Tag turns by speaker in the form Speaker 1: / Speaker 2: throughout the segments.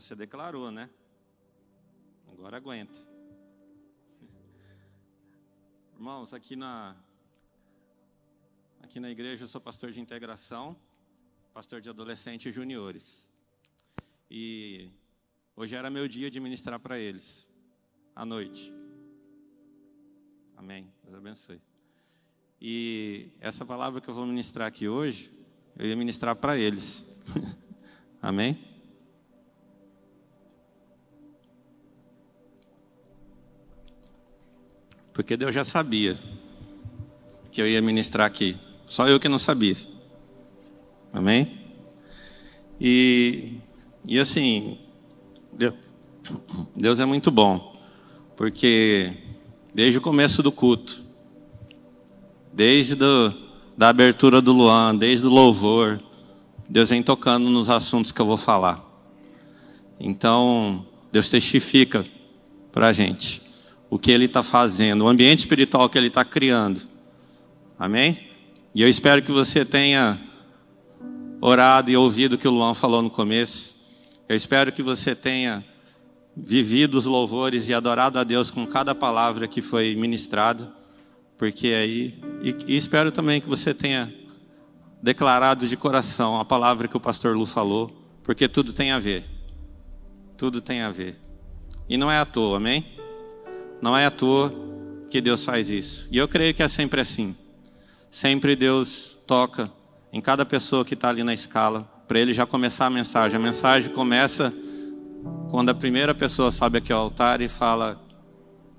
Speaker 1: Você declarou, né? Agora aguenta. Irmãos, aqui na aqui na igreja eu sou pastor de integração, pastor de adolescentes e juniores. E hoje era meu dia de ministrar para eles à noite. Amém. Deus abençoe. E essa palavra que eu vou ministrar aqui hoje, eu ia ministrar para eles. Amém? Porque Deus já sabia que eu ia ministrar aqui. Só eu que não sabia. Amém? E, e assim, Deus, é muito bom. Porque desde o começo do culto, desde do, da abertura do Luan, desde o louvor, Deus vem tocando nos assuntos que eu vou falar. Então, Deus testifica para a gente o que Ele está fazendo, o ambiente espiritual que Ele está criando. Amém? E eu espero que você tenha orado e ouvido o que o Luan falou no começo. Eu espero que você tenha vivido os louvores e adorado a Deus com cada palavra que foi ministrada, porque aí e, e espero também que você tenha declarado de coração a palavra que o pastor Lu falou, porque tudo tem a ver. Tudo tem a ver. E não é à toa, amém? Não é à toa que Deus faz isso. E eu creio que é sempre assim. Sempre Deus toca em cada pessoa que está ali na escala, para ele já começar a mensagem. A mensagem começa quando a primeira pessoa sobe aqui ao altar e fala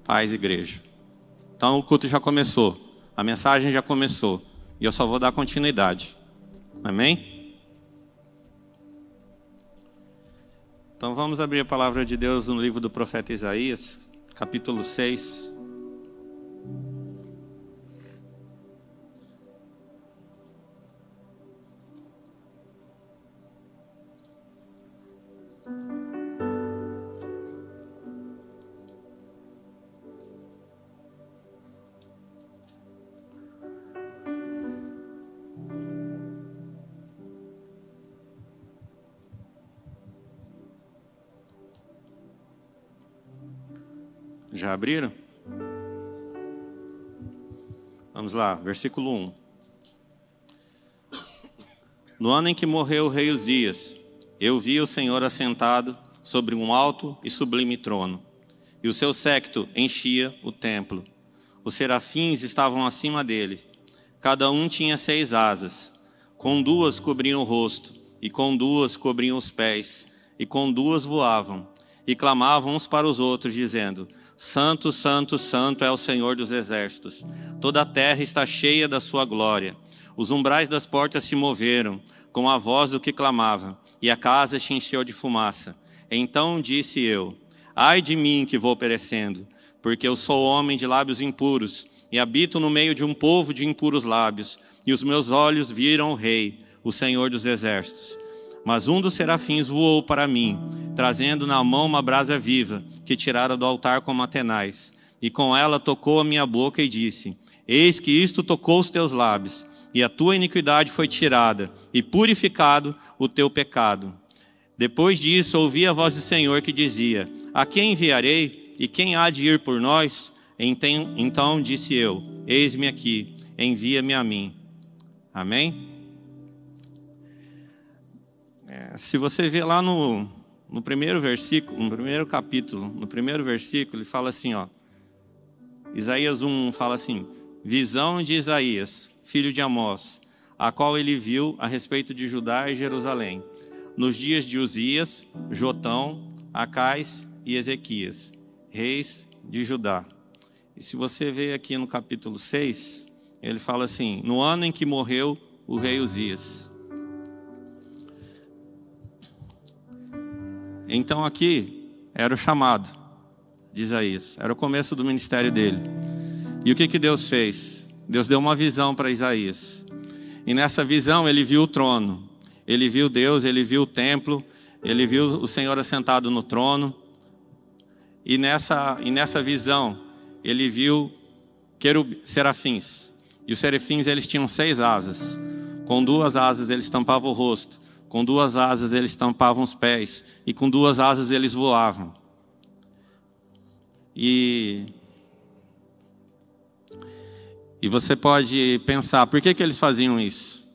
Speaker 1: paz, igreja. Então o culto já começou, a mensagem já começou, e eu só vou dar continuidade. Amém? Então vamos abrir a palavra de Deus no livro do profeta Isaías, capítulo 6. Abriram? Vamos lá, versículo 1. No ano em que morreu o rei Uzias, eu vi o Senhor assentado sobre um alto e sublime trono, e o seu séquito enchia o templo. Os serafins estavam acima dele. Cada um tinha seis asas. Com duas cobriam o rosto, e com duas cobriam os pés, e com duas voavam, e clamavam uns para os outros, dizendo: Santo, Santo, Santo é o Senhor dos exércitos. Toda a terra está cheia da sua glória. Os umbrais das portas se moveram, com a voz do que clamava, e a casa se encheu de fumaça. Então disse eu: Ai de mim que vou perecendo, porque eu sou homem de lábios impuros, e habito no meio de um povo de impuros lábios, e os meus olhos viram o Rei, o Senhor dos exércitos. Mas um dos serafins voou para mim, trazendo na mão uma brasa viva, que tirara do altar com matenais. E com ela tocou a minha boca e disse: Eis que isto tocou os teus lábios, e a tua iniquidade foi tirada, e purificado o teu pecado. Depois disso, ouvi a voz do Senhor que dizia: A quem enviarei, e quem há de ir por nós? Então disse eu: Eis-me aqui, envia-me a mim. Amém? É, se você ver lá no, no primeiro versículo, no primeiro capítulo, no primeiro versículo, ele fala assim, ó. Isaías 1 fala assim: Visão de Isaías, filho de Amós, a qual ele viu a respeito de Judá e Jerusalém, nos dias de Uzias, Jotão, Acais e Ezequias, reis de Judá. E se você ver aqui no capítulo 6, Ele fala assim: no ano em que morreu o rei Uzias. Então aqui era o chamado de Isaías, era o começo do ministério dele. E o que, que Deus fez? Deus deu uma visão para Isaías. E nessa visão ele viu o trono, ele viu Deus, ele viu o templo, ele viu o Senhor assentado no trono. E nessa, e nessa visão ele viu querub, serafins. E os serafins eles tinham seis asas. Com duas asas eles tampavam o rosto, com duas asas eles tampavam os pés, e com duas asas eles voavam. E e você pode pensar, por que, que eles faziam isso?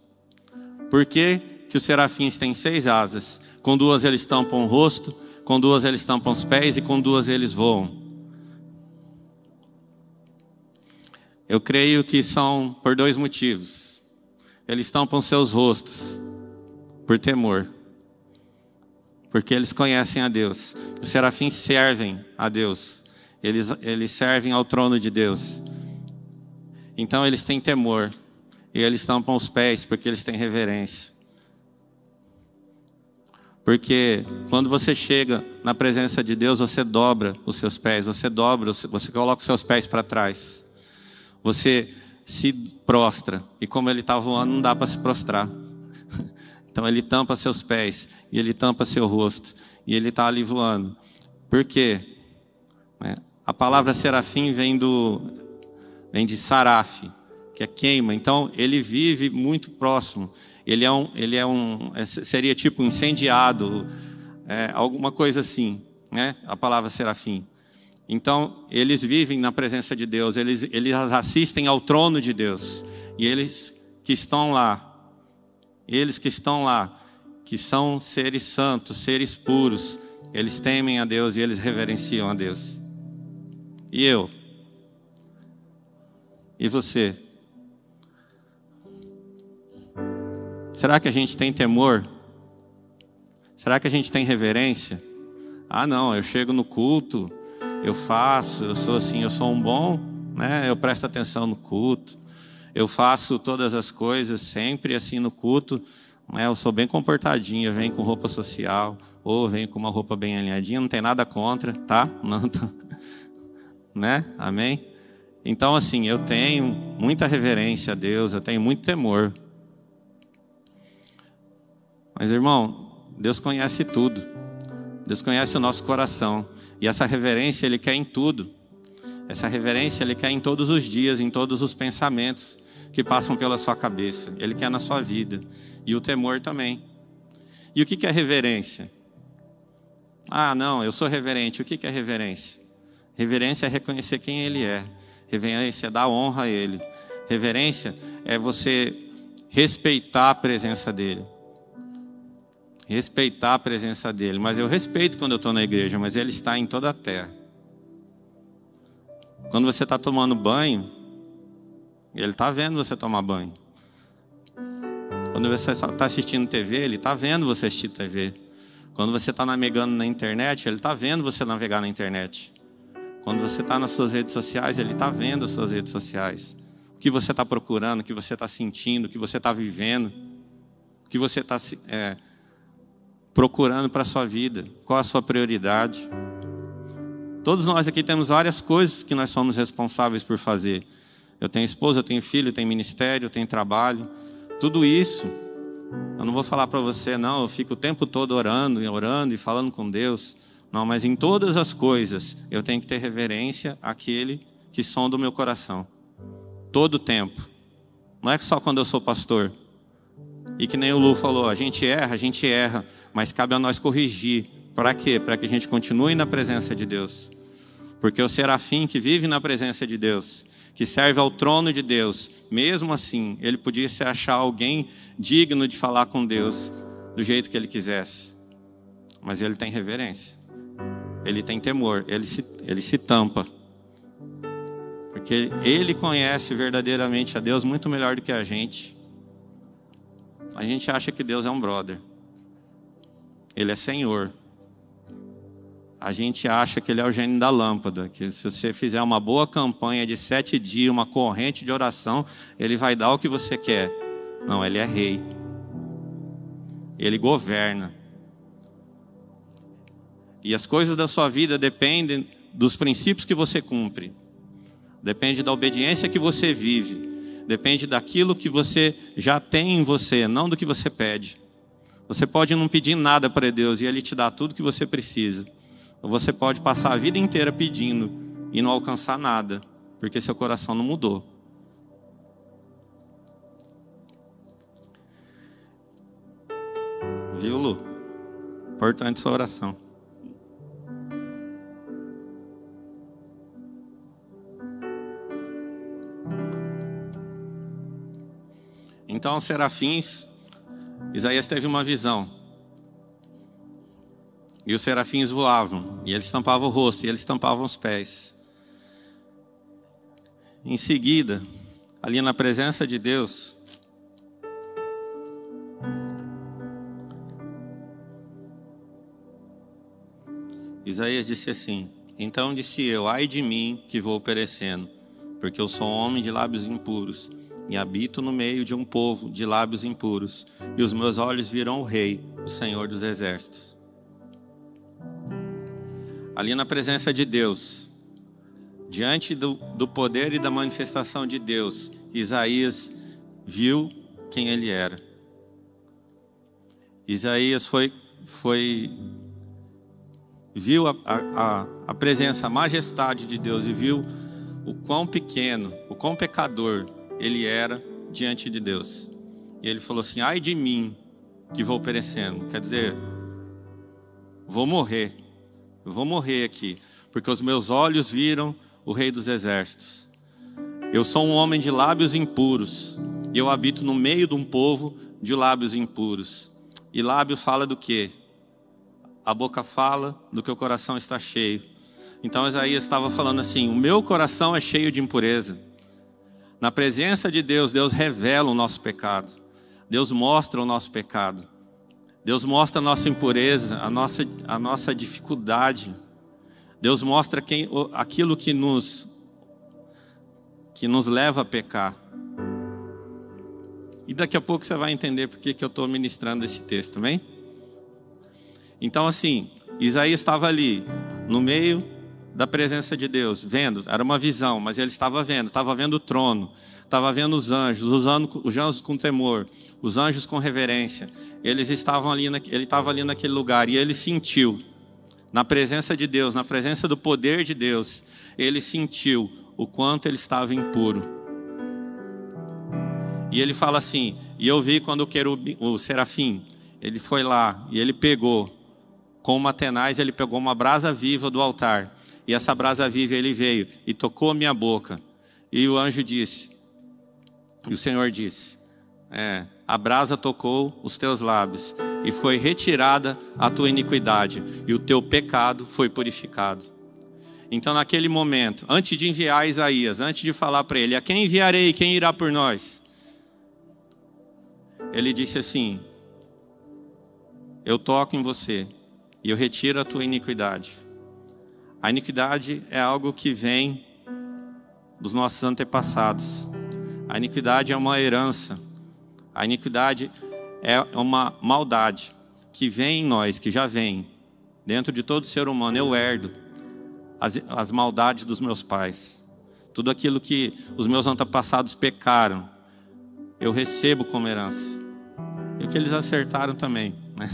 Speaker 1: Por que, que os serafins têm seis asas? Com duas eles tampam o rosto, com duas eles tampam os pés e com duas eles voam. Eu creio que são por dois motivos. Eles tampam seus rostos por temor, porque eles conhecem a Deus. Os serafins servem a Deus, eles, eles servem ao trono de Deus. Então eles têm temor. E eles tampam os pés porque eles têm reverência. Porque quando você chega na presença de Deus, você dobra os seus pés, você dobra, você coloca os seus pés para trás. Você se prostra. E como ele está voando, não dá para se prostrar. Então ele tampa seus pés e ele tampa seu rosto. E ele está ali voando. Por quê? Né? A palavra serafim vem do vem de saraf, que é queima. Então, ele vive muito próximo. Ele é um, ele é um é, seria tipo incendiado, é, alguma coisa assim, né? A palavra serafim. Então, eles vivem na presença de Deus, eles, eles assistem ao trono de Deus. E eles que estão lá, eles que estão lá, que são seres santos, seres puros, eles temem a Deus e eles reverenciam a Deus. E eu? E você? Será que a gente tem temor? Será que a gente tem reverência? Ah, não, eu chego no culto, eu faço, eu sou assim, eu sou um bom, né? Eu presto atenção no culto. Eu faço todas as coisas sempre assim no culto, né? Eu sou bem comportadinho, venho com roupa social ou venho com uma roupa bem alinhadinha, não tem nada contra, tá? Não, tá. né? Amém. Então, assim, eu tenho muita reverência a Deus, eu tenho muito temor. Mas, irmão, Deus conhece tudo. Deus conhece o nosso coração. E essa reverência Ele quer em tudo. Essa reverência Ele quer em todos os dias, em todos os pensamentos que passam pela sua cabeça. Ele quer na sua vida. E o temor também. E o que é reverência? Ah, não, eu sou reverente. O que é reverência? Reverência é reconhecer quem Ele é. Reverência é dar honra a Ele. Reverência é você respeitar a presença dEle. Respeitar a presença dEle. Mas eu respeito quando eu estou na igreja, mas Ele está em toda a terra. Quando você está tomando banho, Ele está vendo você tomar banho. Quando você está assistindo TV, Ele está vendo você assistir TV. Quando você está navegando na internet, Ele está vendo você navegar na internet. Quando você está nas suas redes sociais, Ele está vendo as suas redes sociais. O que você está procurando, o que você está sentindo, o que você está vivendo, o que você está é, procurando para a sua vida, qual a sua prioridade. Todos nós aqui temos várias coisas que nós somos responsáveis por fazer. Eu tenho esposa, eu tenho filho, eu tenho ministério, eu tenho trabalho. Tudo isso, eu não vou falar para você, não, eu fico o tempo todo orando e orando e falando com Deus. Não, mas em todas as coisas eu tenho que ter reverência àquele que sonda o meu coração. Todo o tempo. Não é só quando eu sou pastor. E que nem o Lu falou, a gente erra, a gente erra, mas cabe a nós corrigir. Para quê? Para que a gente continue na presença de Deus. Porque o serafim que vive na presença de Deus, que serve ao trono de Deus, mesmo assim, ele podia se achar alguém digno de falar com Deus do jeito que ele quisesse. Mas ele tem reverência ele tem temor, ele se, ele se tampa. Porque ele conhece verdadeiramente a Deus muito melhor do que a gente. A gente acha que Deus é um brother. Ele é Senhor. A gente acha que ele é o gênio da lâmpada, que se você fizer uma boa campanha de sete dias, uma corrente de oração, ele vai dar o que você quer. Não, ele é rei. Ele governa. E as coisas da sua vida dependem dos princípios que você cumpre. Depende da obediência que você vive. Depende daquilo que você já tem em você, não do que você pede. Você pode não pedir nada para Deus e Ele te dá tudo que você precisa. Você pode passar a vida inteira pedindo e não alcançar nada, porque seu coração não mudou. Viu, Lu? Importante sua oração. Então, serafins, Isaías teve uma visão. E os serafins voavam, e eles tampavam o rosto, e eles tampavam os pés. Em seguida, ali na presença de Deus, Isaías disse assim: Então disse eu, ai de mim que vou perecendo, porque eu sou homem de lábios impuros, e habito no meio de um povo de lábios impuros, e os meus olhos viram o Rei, o Senhor dos Exércitos ali na presença de Deus, diante do, do poder e da manifestação de Deus, Isaías viu quem ele era. Isaías foi, foi viu a, a, a presença, a majestade de Deus e viu o quão pequeno, o quão pecador ele era diante de Deus. E ele falou assim: ai de mim que vou perecendo. Quer dizer, vou morrer eu vou morrer aqui, porque os meus olhos viram o Rei dos Exércitos. Eu sou um homem de lábios impuros, e eu habito no meio de um povo de lábios impuros. E lábio fala do quê? A boca fala do que o coração está cheio. Então Isaías estava falando assim: o meu coração é cheio de impureza. Na presença de Deus, Deus revela o nosso pecado. Deus mostra o nosso pecado. Deus mostra a nossa impureza, a nossa, a nossa dificuldade. Deus mostra quem, aquilo que nos, que nos leva a pecar. E daqui a pouco você vai entender por que, eu estou ministrando esse texto, amém? Então, assim, Isaías estava ali, no meio da presença de Deus, vendo, era uma visão, mas ele estava vendo, estava vendo o trono, estava vendo os anjos, os anjos com temor, os anjos com reverência. Eles estavam ali, ele estava ali naquele lugar e ele sentiu, na presença de Deus, na presença do poder de Deus, ele sentiu o quanto ele estava impuro. E ele fala assim: e eu vi quando o, querub, o serafim, ele foi lá e ele pegou, com uma tenaz, ele pegou uma brasa viva do altar. E essa brasa viva ele veio e tocou minha boca. E o anjo disse: e o Senhor disse: é, A brasa tocou os teus lábios, e foi retirada a tua iniquidade, e o teu pecado foi purificado. Então, naquele momento, antes de enviar Isaías, antes de falar para ele: A quem enviarei? Quem irá por nós? Ele disse assim: Eu toco em você, e eu retiro a tua iniquidade. A iniquidade é algo que vem dos nossos antepassados. A iniquidade é uma herança. A iniquidade é uma maldade que vem em nós, que já vem. Dentro de todo ser humano, eu herdo as, as maldades dos meus pais. Tudo aquilo que os meus antepassados pecaram, eu recebo como herança. E o que eles acertaram também. Né?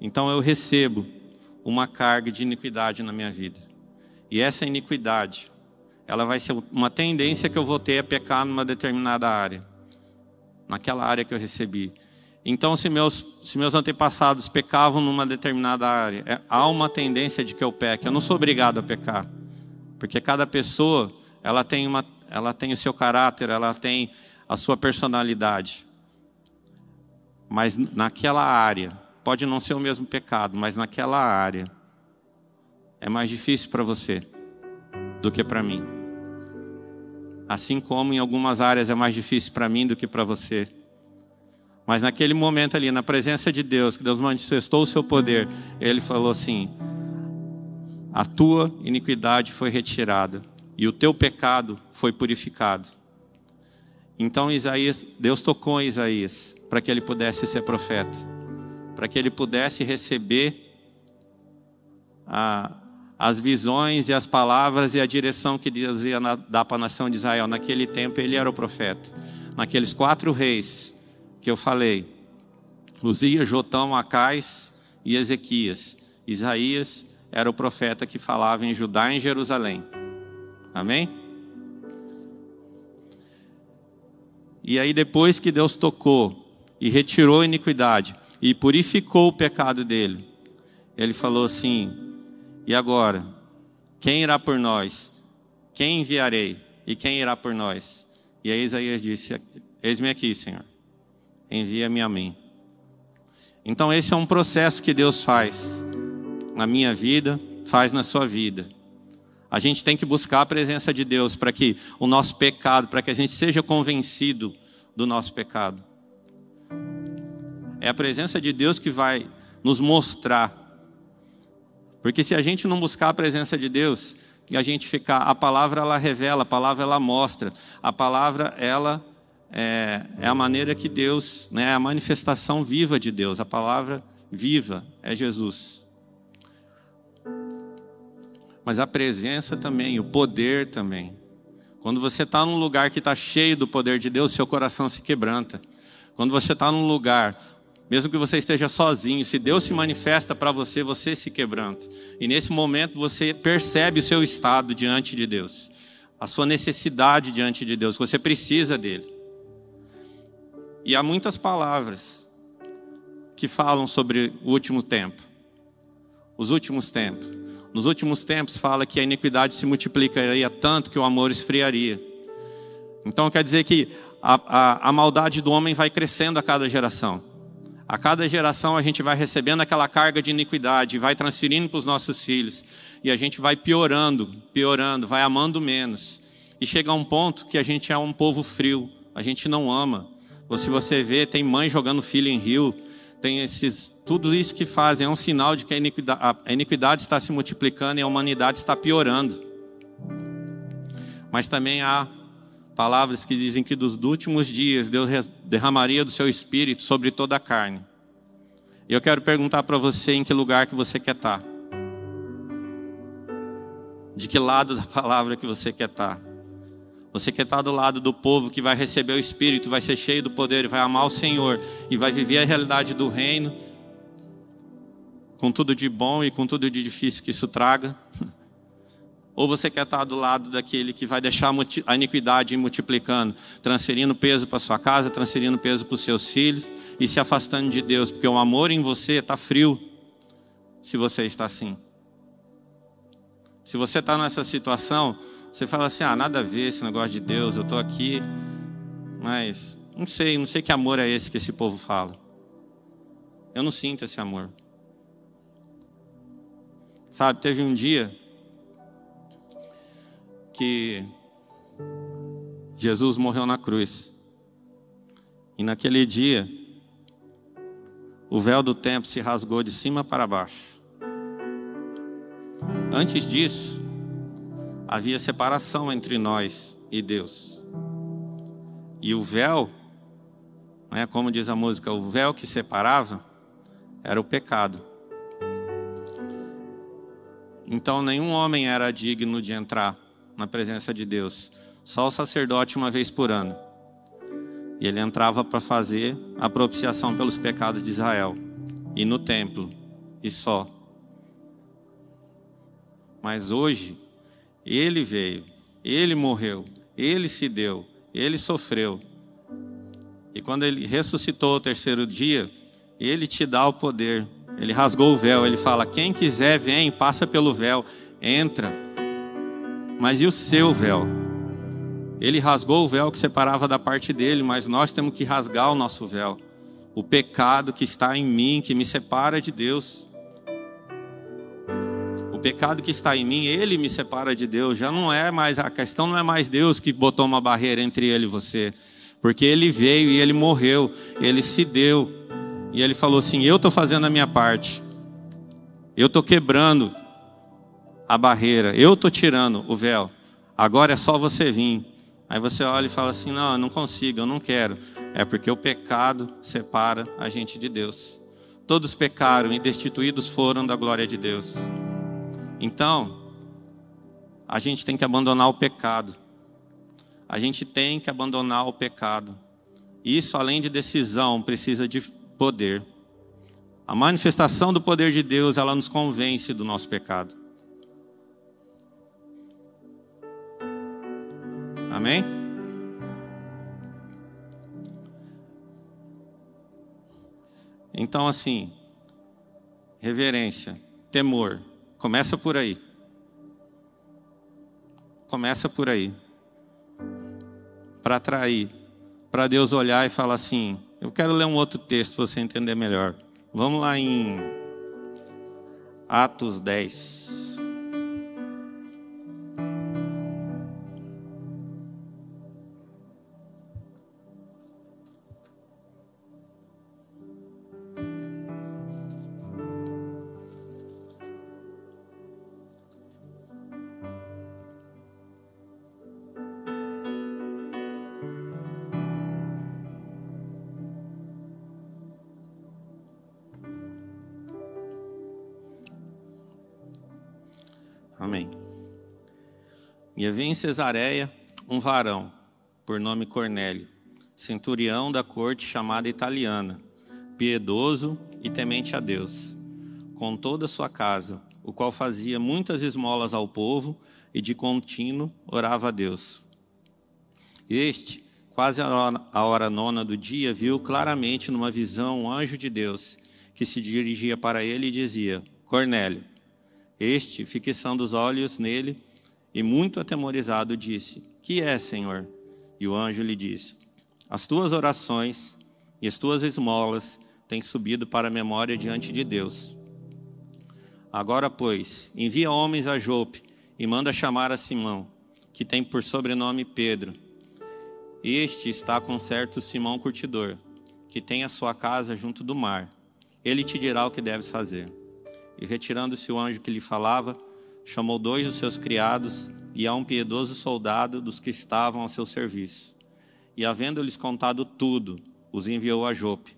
Speaker 1: Então eu recebo uma carga de iniquidade na minha vida. E essa iniquidade ela vai ser uma tendência que eu vou ter a pecar numa determinada área, naquela área que eu recebi. Então, se meus, se meus antepassados pecavam numa determinada área, é, há uma tendência de que eu peque. Eu não sou obrigado a pecar, porque cada pessoa ela tem, uma, ela tem o seu caráter, ela tem a sua personalidade. Mas naquela área, pode não ser o mesmo pecado, mas naquela área, é mais difícil para você do que para mim. Assim como em algumas áreas é mais difícil para mim do que para você. Mas naquele momento ali, na presença de Deus, que Deus manifestou o seu poder, ele falou assim: A tua iniquidade foi retirada e o teu pecado foi purificado. Então Isaías, Deus tocou em Isaías para que ele pudesse ser profeta, para que ele pudesse receber a, as visões e as palavras e a direção que Deus ia dar para a nação de Israel. Naquele tempo ele era o profeta. Naqueles quatro reis que eu falei, Uzias, Jotão, Acais e Ezequias. Isaías era o profeta que falava em Judá e em Jerusalém. Amém? E aí depois que Deus tocou e retirou a iniquidade e purificou o pecado dele, ele falou assim: e agora? Quem irá por nós? Quem enviarei? E quem irá por nós? E aí Isaías disse: Eis-me aqui, Senhor. Envia-me a mim. Então, esse é um processo que Deus faz na minha vida, faz na sua vida. A gente tem que buscar a presença de Deus para que o nosso pecado, para que a gente seja convencido do nosso pecado. É a presença de Deus que vai nos mostrar porque se a gente não buscar a presença de Deus, e a gente ficar, a palavra ela revela, a palavra ela mostra, a palavra ela é, é a maneira que Deus, né, é a manifestação viva de Deus, a palavra viva é Jesus. Mas a presença também, o poder também. Quando você está num lugar que está cheio do poder de Deus, seu coração se quebranta. Quando você está num lugar mesmo que você esteja sozinho, se Deus se manifesta para você, você se quebranta. E nesse momento você percebe o seu estado diante de Deus, a sua necessidade diante de Deus, você precisa dele. E há muitas palavras que falam sobre o último tempo. Os últimos tempos. Nos últimos tempos fala que a iniquidade se multiplicaria tanto que o amor esfriaria. Então quer dizer que a, a, a maldade do homem vai crescendo a cada geração. A cada geração a gente vai recebendo aquela carga de iniquidade, vai transferindo para os nossos filhos. E a gente vai piorando, piorando, vai amando menos. E chega a um ponto que a gente é um povo frio, a gente não ama. Ou se você vê, tem mãe jogando filho em rio, tem esses. Tudo isso que fazem é um sinal de que a iniquidade, a iniquidade está se multiplicando e a humanidade está piorando. Mas também há palavras que dizem que dos últimos dias Deus derramaria do seu espírito sobre toda a carne. E eu quero perguntar para você em que lugar que você quer estar. De que lado da palavra que você quer estar. Você quer estar do lado do povo que vai receber o Espírito, vai ser cheio do poder, vai amar o Senhor e vai viver a realidade do reino, com tudo de bom e com tudo de difícil que isso traga. Ou você quer estar do lado daquele que vai deixar a iniquidade multiplicando, transferindo peso para sua casa, transferindo peso para os seus filhos e se afastando de Deus, porque o amor em você está frio se você está assim. Se você está nessa situação, você fala assim: ah, nada a ver esse negócio de Deus, eu estou aqui, mas não sei, não sei que amor é esse que esse povo fala. Eu não sinto esse amor. Sabe, teve um dia que Jesus morreu na cruz. E naquele dia, o véu do templo se rasgou de cima para baixo. Antes disso, havia separação entre nós e Deus. E o véu, né, como diz a música, o véu que separava era o pecado. Então nenhum homem era digno de entrar na presença de Deus. Só o sacerdote uma vez por ano. E ele entrava para fazer a propiciação pelos pecados de Israel. E no templo. E só. Mas hoje, ele veio, ele morreu, ele se deu, ele sofreu. E quando ele ressuscitou o terceiro dia, ele te dá o poder. Ele rasgou o véu, ele fala: quem quiser, vem, passa pelo véu, entra. Mas e o seu véu? Ele rasgou o véu que separava da parte dele, mas nós temos que rasgar o nosso véu. O pecado que está em mim, que me separa de Deus. O pecado que está em mim, ele me separa de Deus. Já não é mais, a questão não é mais Deus que botou uma barreira entre ele e você. Porque ele veio e ele morreu, ele se deu. E ele falou assim: Eu estou fazendo a minha parte. Eu estou quebrando a barreira. Eu estou tirando o véu. Agora é só você vir. Aí você olha e fala assim: Não, eu não consigo, eu não quero. É porque o pecado separa a gente de Deus. Todos pecaram e destituídos foram da glória de Deus. Então, a gente tem que abandonar o pecado. A gente tem que abandonar o pecado. Isso, além de decisão, precisa de poder. A manifestação do poder de Deus, ela nos convence do nosso pecado. Amém? Então, assim, reverência, temor, começa por aí. Começa por aí. Para atrair, para Deus olhar e falar assim: eu quero ler um outro texto para você entender melhor. Vamos lá em Atos 10. Amém. E havia em Cesareia um varão, por nome Cornélio, centurião da corte chamada italiana, piedoso e temente a Deus, com toda a sua casa, o qual fazia muitas esmolas ao povo e de contínuo orava a Deus. Este, quase a hora nona do dia, viu claramente numa visão um anjo de Deus que se dirigia para ele e dizia: Cornélio. Este, fixando os olhos nele e muito atemorizado, disse: Que é, Senhor? E o anjo lhe disse: As tuas orações e as tuas esmolas têm subido para a memória diante de Deus. Agora, pois, envia homens a Jope e manda chamar a Simão, que tem por sobrenome Pedro. Este está com certo Simão curtidor, que tem a sua casa junto do mar. Ele te dirá o que deves fazer. E retirando-se o anjo que lhe falava, chamou dois dos seus criados e a um piedoso soldado dos que estavam ao seu serviço. E havendo-lhes contado tudo, os enviou a Jope.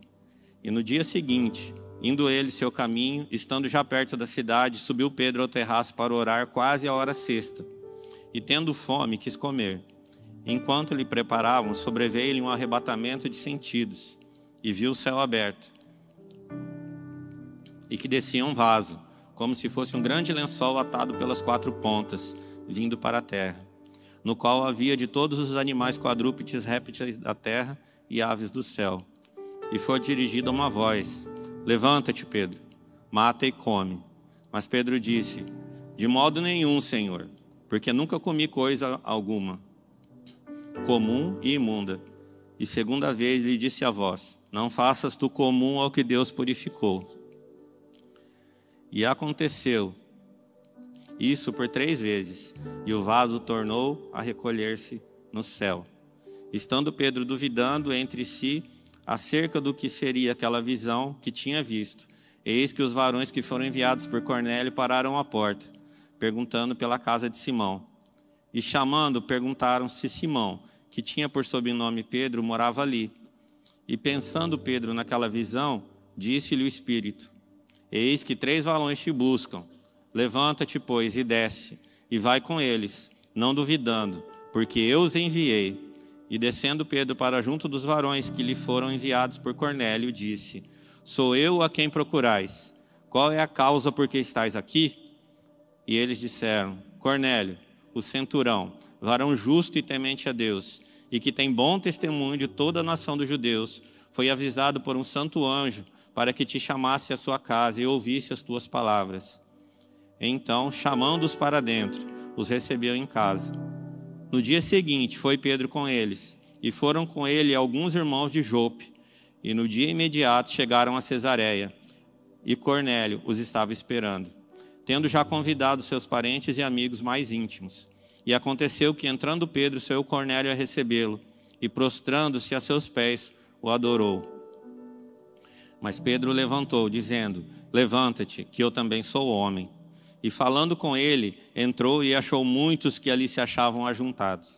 Speaker 1: E no dia seguinte, indo ele seu caminho, estando já perto da cidade, subiu Pedro ao terraço para orar quase a hora sexta. E tendo fome, quis comer. Enquanto lhe preparavam, sobreveio-lhe um arrebatamento de sentidos, e viu o céu aberto e que descia um vaso, como se fosse um grande lençol atado pelas quatro pontas, vindo para a terra, no qual havia de todos os animais quadrúpedes, répteis da terra e aves do céu. E foi dirigida uma voz: Levanta-te, Pedro, mata e come. Mas Pedro disse: De modo nenhum, Senhor, porque nunca comi coisa alguma comum e imunda. E segunda vez lhe disse a voz: Não faças tu comum ao que Deus purificou. E aconteceu isso por três vezes, e o vaso tornou a recolher-se no céu. Estando Pedro duvidando entre si acerca do que seria aquela visão que tinha visto, eis que os varões que foram enviados por Cornélio pararam à porta, perguntando pela casa de Simão. E chamando, perguntaram se Simão, que tinha por sobrenome Pedro, morava ali. E pensando Pedro naquela visão, disse-lhe o Espírito: Eis que três valões te buscam. Levanta-te, pois, e desce, e vai com eles, não duvidando, porque eu os enviei. E descendo Pedro para junto dos varões que lhe foram enviados por Cornélio, disse: Sou eu a quem procurais. Qual é a causa por que estáis aqui? E eles disseram: Cornélio, o centurão, varão justo e temente a Deus, e que tem bom testemunho de toda a nação dos judeus, foi avisado por um santo anjo para que te chamasse à sua casa e ouvisse as tuas palavras. Então, chamando-os para dentro, os recebeu em casa. No dia seguinte, foi Pedro com eles, e foram com ele alguns irmãos de Jope. E no dia imediato chegaram a Cesareia, e Cornélio os estava esperando, tendo já convidado seus parentes e amigos mais íntimos. E aconteceu que, entrando Pedro, seu Cornélio a recebê-lo, e prostrando-se a seus pés, o adorou. Mas Pedro levantou, dizendo: Levanta-te, que eu também sou homem. E falando com ele, entrou e achou muitos que ali se achavam ajuntados.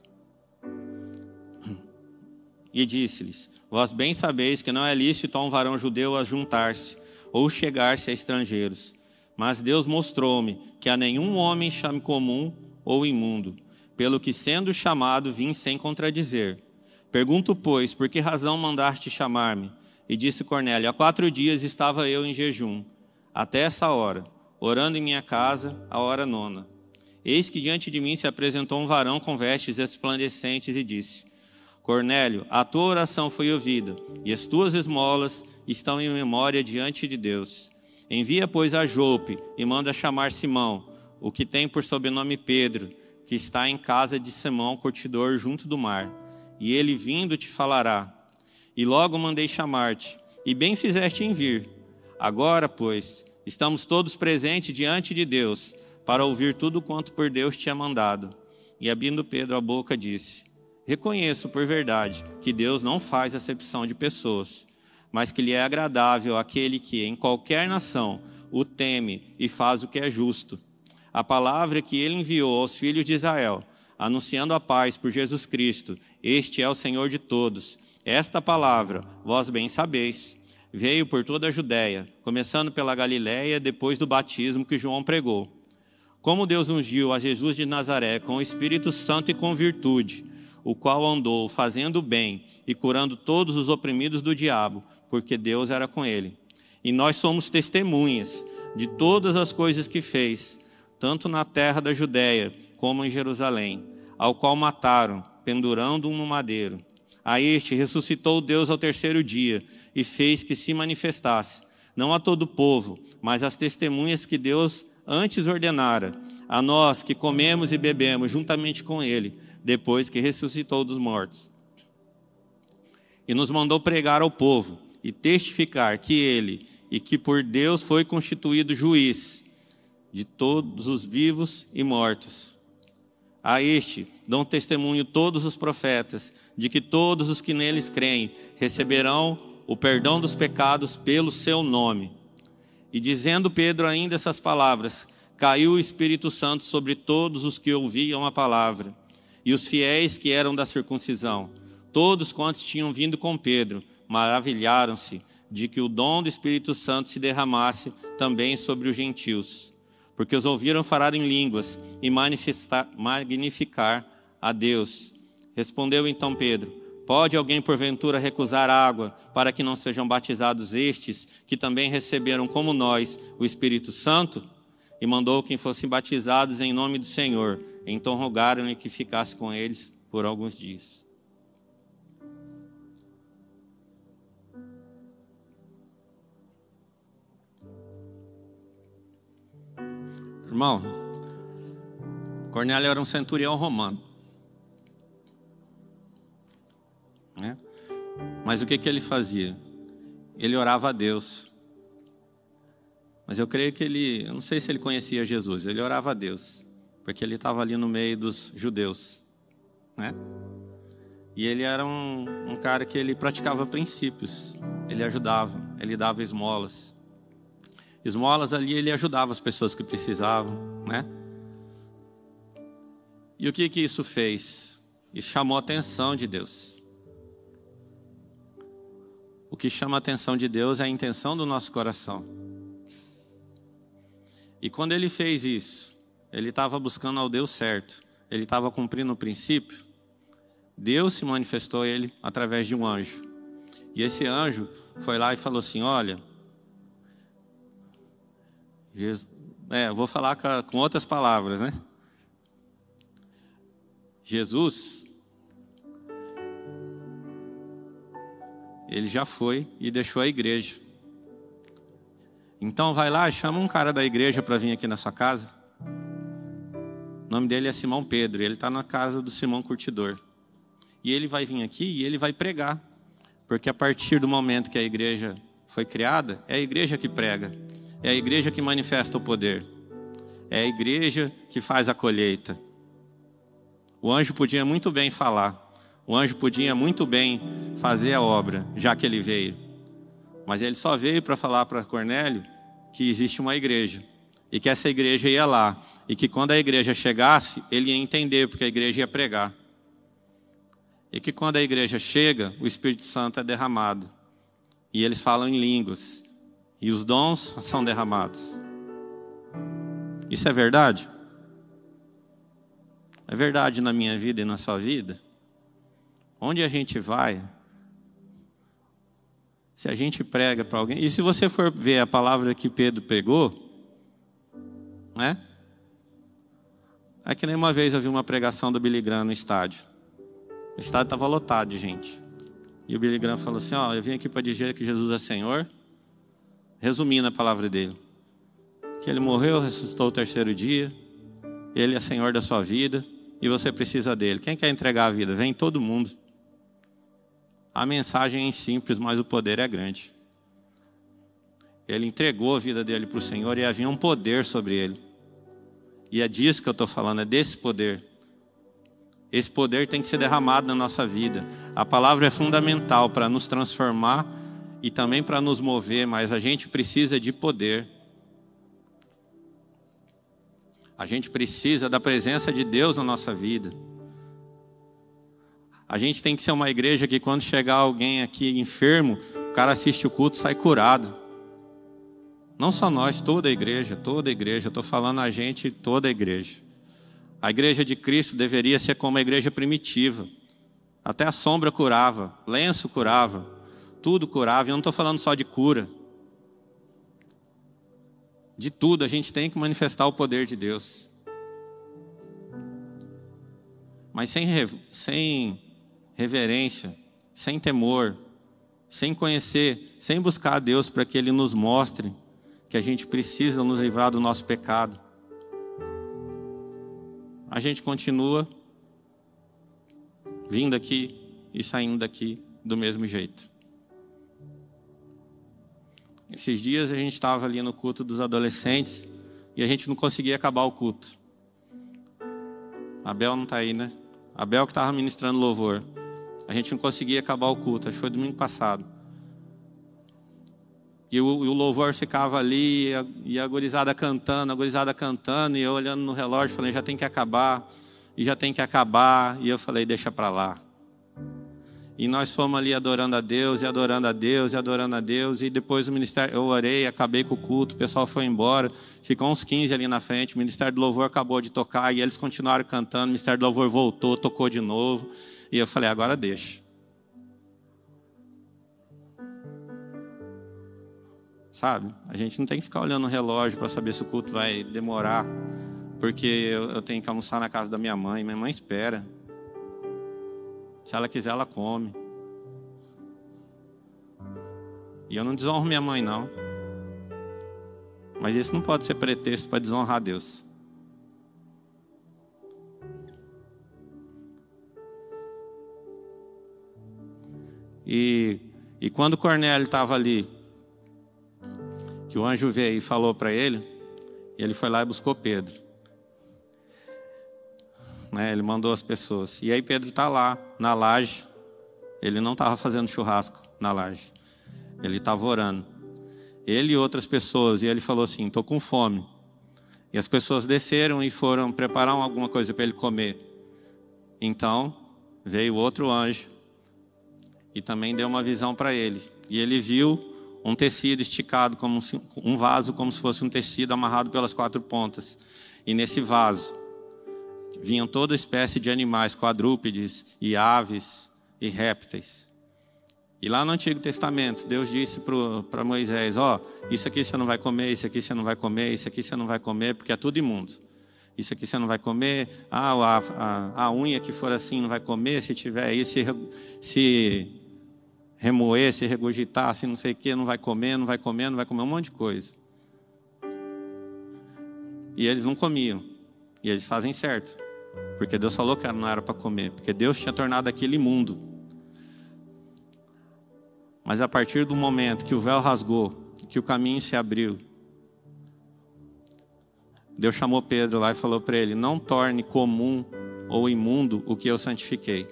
Speaker 1: E disse-lhes: Vós bem sabeis que não é lícito a um varão judeu ajuntar-se ou chegar-se a estrangeiros. Mas Deus mostrou-me que a nenhum homem chame comum ou imundo, pelo que sendo chamado vim sem contradizer. Pergunto, pois, por que razão mandaste chamar-me? E disse Cornélio: Há quatro dias estava eu em jejum, até essa hora, orando em minha casa, a hora nona. Eis que diante de mim se apresentou um varão com vestes resplandecentes e disse: Cornélio, a tua oração foi ouvida, e as tuas esmolas estão em memória diante de Deus. Envia, pois, a Jope e manda chamar Simão, o que tem por sobrenome Pedro, que está em casa de Simão, curtidor, junto do mar. E ele vindo te falará. E logo mandei chamar-te, e bem fizeste em vir. Agora, pois, estamos todos presentes diante de Deus, para ouvir tudo quanto por Deus é mandado. E abrindo Pedro a boca, disse: Reconheço por verdade que Deus não faz acepção de pessoas, mas que lhe é agradável aquele que, em qualquer nação, o teme e faz o que é justo. A palavra que ele enviou aos filhos de Israel, anunciando a paz por Jesus Cristo, este é o Senhor de todos esta palavra, vós bem sabeis, veio por toda a Judéia, começando pela Galiléia, depois do batismo que João pregou. Como Deus ungiu a Jesus de Nazaré com o Espírito Santo e com virtude, o qual andou fazendo bem e curando todos os oprimidos do diabo, porque Deus era com ele. E nós somos testemunhas de todas as coisas que fez, tanto na terra da Judéia como em Jerusalém, ao qual mataram, pendurando-o no madeiro. A este ressuscitou Deus ao terceiro dia e fez que se manifestasse, não a todo o povo, mas às testemunhas que Deus antes ordenara, a nós que comemos e bebemos juntamente com Ele, depois que ressuscitou dos mortos. E nos mandou pregar ao povo e testificar que Ele e que por Deus foi constituído juiz de todos os vivos e mortos. A este dão testemunho todos os profetas de que todos os que neles creem receberão o perdão dos pecados pelo seu nome. E dizendo Pedro ainda essas palavras, caiu o Espírito Santo sobre todos os que ouviam a palavra, e os fiéis que eram da circuncisão. Todos quantos tinham vindo com Pedro maravilharam-se de que o dom do Espírito Santo se derramasse também sobre os gentios, porque os ouviram falar em línguas e magnificar a Deus. Respondeu então Pedro: Pode alguém porventura recusar água para que não sejam batizados estes, que também receberam como nós o Espírito Santo? E mandou que fossem batizados em nome do Senhor. Então rogaram-lhe que ficasse com eles por alguns dias. Irmão, Cornélio era um centurião romano. Né? Mas o que, que ele fazia? Ele orava a Deus. Mas eu creio que ele, eu não sei se ele conhecia Jesus, ele orava a Deus, porque ele estava ali no meio dos judeus, né? E ele era um, um cara que ele praticava princípios, ele ajudava, ele dava esmolas. Esmolas ali ele ajudava as pessoas que precisavam, né? E o que que isso fez? Isso chamou a atenção de Deus. O que chama a atenção de Deus é a intenção do nosso coração. E quando ele fez isso, ele estava buscando ao Deus certo, ele estava cumprindo o princípio. Deus se manifestou a ele através de um anjo. E esse anjo foi lá e falou assim: Olha, Jesus, é, vou falar com outras palavras, né? Jesus Ele já foi e deixou a igreja. Então vai lá, chama um cara da igreja para vir aqui na sua casa. O nome dele é Simão Pedro, ele está na casa do Simão Curtidor. E ele vai vir aqui e ele vai pregar. Porque a partir do momento que a igreja foi criada, é a igreja que prega, é a igreja que manifesta o poder, é a igreja que faz a colheita. O anjo podia muito bem falar, O anjo podia muito bem fazer a obra, já que ele veio. Mas ele só veio para falar para Cornélio que existe uma igreja e que essa igreja ia lá e que quando a igreja chegasse, ele ia entender porque a igreja ia pregar. E que quando a igreja chega, o Espírito Santo é derramado. E eles falam em línguas. E os dons são derramados. Isso é verdade? É verdade na minha vida e na sua vida? Onde a gente vai, se a gente prega para alguém, e se você for ver a palavra que Pedro pegou, né? É que nem uma vez eu vi uma pregação do Billy Graham no estádio. O estádio estava lotado de gente. E o Billy Graham falou assim: Ó, eu vim aqui para dizer que Jesus é Senhor. Resumindo a palavra dele: que ele morreu, ressuscitou o terceiro dia. Ele é Senhor da sua vida e você precisa dele. Quem quer entregar a vida? Vem todo mundo. A mensagem é simples, mas o poder é grande. Ele entregou a vida dele para o Senhor e havia um poder sobre ele. E é disso que eu estou falando, é desse poder. Esse poder tem que ser derramado na nossa vida. A palavra é fundamental para nos transformar e também para nos mover, mas a gente precisa de poder. A gente precisa da presença de Deus na nossa vida. A gente tem que ser uma igreja que quando chegar alguém aqui enfermo, o cara assiste o culto sai curado. Não só nós, toda a igreja, toda a igreja. Estou falando a gente, toda a igreja. A igreja de Cristo deveria ser como a igreja primitiva. Até a sombra curava, lenço curava, tudo curava. E eu não estou falando só de cura. De tudo, a gente tem que manifestar o poder de Deus. Mas sem, sem reverência, sem temor, sem conhecer, sem buscar a Deus para que Ele nos mostre que a gente precisa nos livrar do nosso pecado. A gente continua vindo aqui e saindo daqui do mesmo jeito. Esses dias a gente estava ali no culto dos adolescentes e a gente não conseguia acabar o culto. Abel não está aí, né? Abel que estava ministrando louvor. A gente não conseguia acabar o culto, acho que foi domingo passado. E o, e o, louvor ficava ali, e a, e a gurizada cantando, a gurizada cantando, e eu olhando no relógio, falei, já tem que acabar, e já tem que acabar, e eu falei, deixa para lá. E nós fomos ali adorando a Deus, e adorando a Deus, e adorando a Deus, e depois o ministério, eu orei, acabei com o culto, o pessoal foi embora, ficou uns 15 ali na frente, o Ministério do Louvor acabou de tocar, e eles continuaram cantando, o Ministério do Louvor voltou, tocou de novo, e eu falei, agora deixa. Sabe? A gente não tem que ficar olhando o relógio para saber se o culto vai demorar, porque eu, eu tenho que almoçar na casa da minha mãe. Minha mãe espera. Se ela quiser, ela come. E eu não desonro minha mãe, não. Mas isso não pode ser pretexto para desonrar Deus. E, e quando Cornélio estava ali que o anjo veio e falou para ele, ele foi lá e buscou Pedro. Né, ele mandou as pessoas. E aí Pedro está lá, na laje. Ele não estava fazendo churrasco na laje. Ele estava orando. Ele e outras pessoas. E ele falou assim: estou com fome. E as pessoas desceram e foram preparar alguma coisa para ele comer. Então veio outro anjo e também deu uma visão para ele. E ele viu um tecido esticado como um vaso, como se fosse um tecido amarrado pelas quatro pontas. E nesse vaso vinham toda espécie de animais, quadrúpedes e aves e répteis. E lá no Antigo Testamento, Deus disse para Moisés: Ó, oh, isso aqui você não vai comer, isso aqui você não vai comer, isso aqui você não vai comer, porque é tudo imundo. Isso aqui você não vai comer, ah, a, a, a unha que for assim não vai comer, se tiver isso, se, se remoer, se regurgitar, se não sei o que, não vai comer, não vai comer, não vai comer um monte de coisa. E eles não comiam. E eles fazem certo. Porque Deus falou que não era para comer. Porque Deus tinha tornado aquilo imundo. Mas a partir do momento que o véu rasgou, que o caminho se abriu, Deus chamou Pedro lá e falou para ele: Não torne comum ou imundo o que eu santifiquei.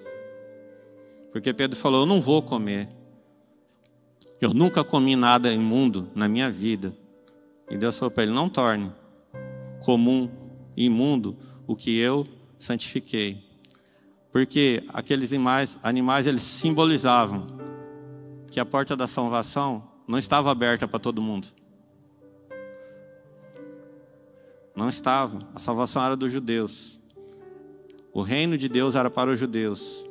Speaker 1: Porque Pedro falou: Eu não vou comer. Eu nunca comi nada imundo na minha vida. E Deus falou para ele: Não torne comum, imundo, o que eu santifiquei. Porque aqueles animais, animais eles simbolizavam que a porta da salvação não estava aberta para todo mundo. Não estava. A salvação era dos judeus. O reino de Deus era para os judeus.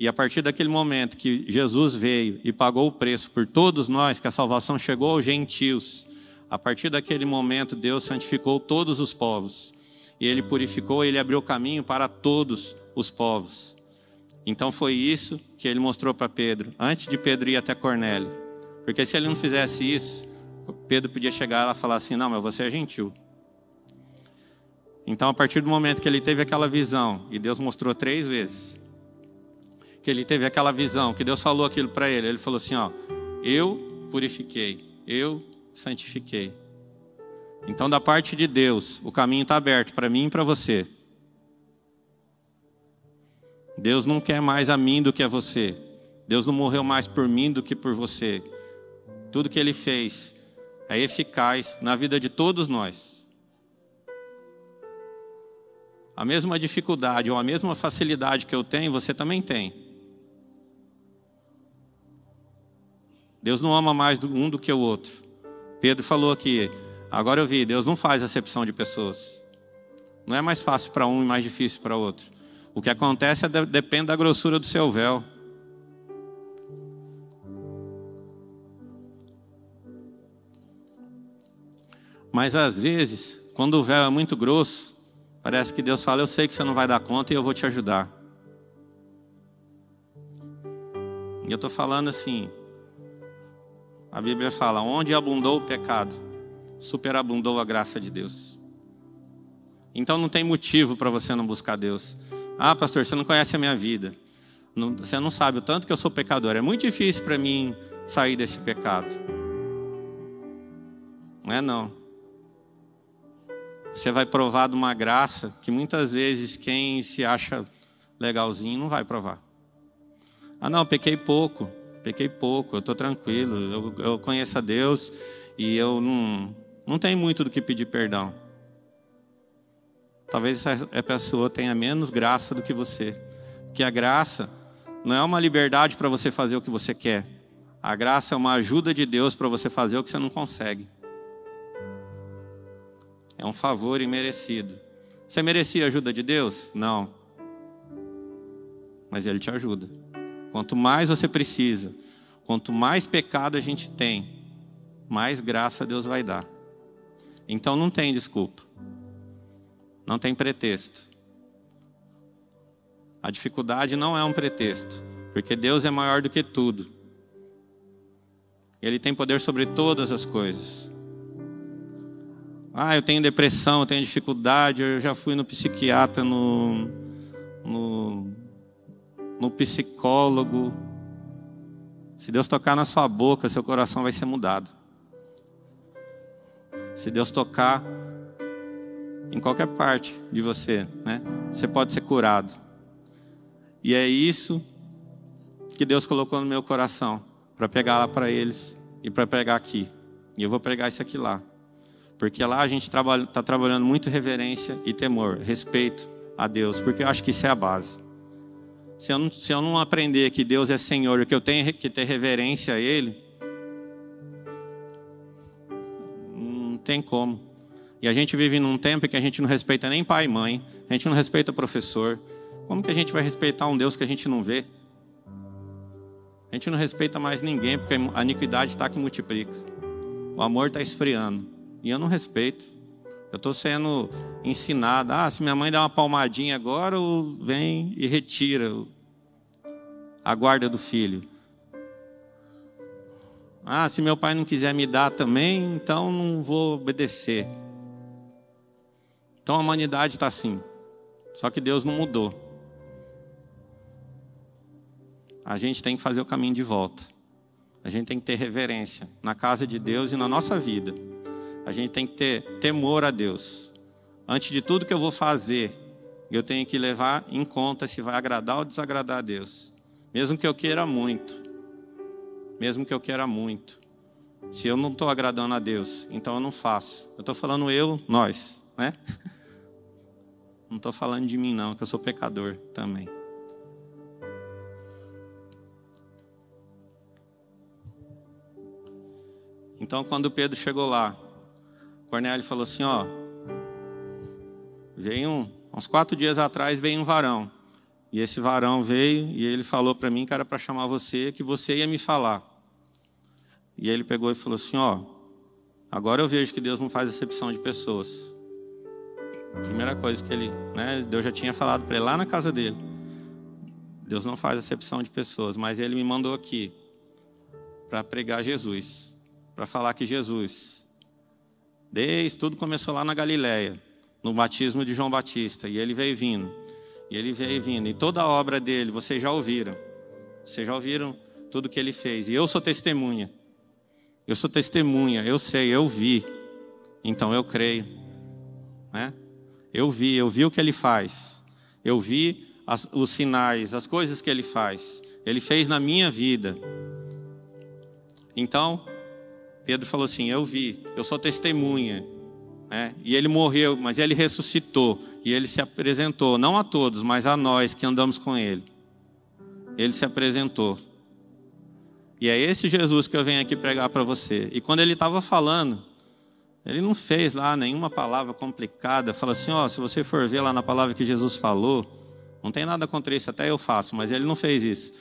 Speaker 1: E a partir daquele momento que Jesus veio e pagou o preço por todos nós, que a salvação chegou aos gentios, a partir daquele momento Deus santificou todos os povos. E ele purificou, ele abriu caminho para todos os povos. Então foi isso que ele mostrou para Pedro, antes de Pedro ir até Cornélio. Porque se ele não fizesse isso, Pedro podia chegar lá e falar assim: Não, mas você é gentil. Então, a partir do momento que ele teve aquela visão, e Deus mostrou três vezes, que ele teve aquela visão, que Deus falou aquilo para ele, ele falou assim: Ó, eu purifiquei, eu santifiquei. Então, da parte de Deus, o caminho está aberto para mim e para você. Deus não quer mais a mim do que a você. Deus não morreu mais por mim do que por você. Tudo que Ele fez é eficaz na vida de todos nós. A mesma dificuldade ou a mesma facilidade que eu tenho, você também tem. Deus não ama mais um do que o outro. Pedro falou aqui, agora eu vi, Deus não faz acepção de pessoas. Não é mais fácil para um e mais difícil para outro. O que acontece é, depende da grossura do seu véu. Mas às vezes, quando o véu é muito grosso, Parece que Deus fala: Eu sei que você não vai dar conta e eu vou te ajudar. E eu estou falando assim: a Bíblia fala: onde abundou o pecado, superabundou a graça de Deus. Então não tem motivo para você não buscar Deus. Ah, pastor, você não conhece a minha vida. Não, você não sabe o tanto que eu sou pecador. É muito difícil para mim sair desse pecado. Não é não. Você vai provar de uma graça que muitas vezes quem se acha legalzinho não vai provar. Ah, não, pequei pouco, pequei pouco, eu estou tranquilo, eu, eu, conheço a Deus e eu não, não tenho muito do que pedir perdão. Talvez essa pessoa tenha menos graça do que você. Porque a graça não é uma liberdade para você fazer o que você quer. A graça é uma ajuda de Deus para você fazer o que você não consegue. É um favor imerecido. Você merecia a ajuda de Deus? Não. Mas Ele te ajuda. Quanto mais você precisa, quanto mais pecado a gente tem, mais graça Deus vai dar. Então não tem desculpa. Não tem pretexto. A dificuldade não é um pretexto, porque Deus é maior do que tudo. Ele tem poder sobre todas as coisas. Ah, eu tenho depressão, eu tenho dificuldade, eu já fui no psiquiatra, no, no, no psicólogo. Se Deus tocar na sua boca, seu coração vai ser mudado. Se Deus tocar em qualquer parte de você, né? Você pode ser curado. E é isso que Deus colocou no meu coração para pegar lá para eles e para pregar aqui. E eu vou pregar isso aqui lá. Porque lá a gente está trabalha, trabalhando muito reverência e temor, respeito a Deus, porque eu acho que isso é a base. Se eu, não, se eu não aprender que Deus é Senhor e que eu tenho que ter reverência a Ele, não tem como. E a gente vive num tempo que a gente não respeita nem pai e mãe, a gente não respeita professor. Como que a gente vai respeitar um Deus que a gente não vê? A gente não respeita mais ninguém, porque a iniquidade está que multiplica. O amor está esfriando. E eu não respeito. Eu estou sendo ensinado. Ah, se minha mãe der uma palmadinha agora, vem e retira a guarda do filho. Ah, se meu pai não quiser me dar também, então não vou obedecer. Então a humanidade está assim. Só que Deus não mudou. A gente tem que fazer o caminho de volta. A gente tem que ter reverência na casa de Deus e na nossa vida. A gente tem que ter temor a Deus. Antes de tudo que eu vou fazer, eu tenho que levar em conta se vai agradar ou desagradar a Deus. Mesmo que eu queira muito, mesmo que eu queira muito, se eu não estou agradando a Deus, então eu não faço. Eu estou falando eu, nós, né? Não estou falando de mim, não, que eu sou pecador também. Então, quando Pedro chegou lá, Cornélio falou assim: Ó, veio um, uns quatro dias atrás veio um varão. E esse varão veio e ele falou para mim que era para chamar você, que você ia me falar. E ele pegou e falou assim: Ó, agora eu vejo que Deus não faz exceção de pessoas. Primeira coisa que ele, né, Deus já tinha falado para ele lá na casa dele. Deus não faz exceção de pessoas, mas ele me mandou aqui para pregar Jesus para falar que Jesus, desde tudo começou lá na Galileia, no batismo de João Batista, e ele veio vindo, e ele veio vindo, e toda a obra dele, vocês já ouviram, vocês já ouviram tudo que ele fez, e eu sou testemunha, eu sou testemunha, eu sei, eu vi, então eu creio, né? Eu vi, eu vi o que ele faz, eu vi as, os sinais, as coisas que ele faz, ele fez na minha vida. Então, Pedro falou assim: Eu vi, eu sou testemunha. Né? E ele morreu, mas ele ressuscitou. E ele se apresentou, não a todos, mas a nós que andamos com ele. Ele se apresentou. E é esse Jesus que eu venho aqui pregar para você. E quando ele estava falando, ele não fez lá nenhuma palavra complicada. Fala assim: ó, se você for ver lá na palavra que Jesus falou, não tem nada contra isso, até eu faço, mas ele não fez isso.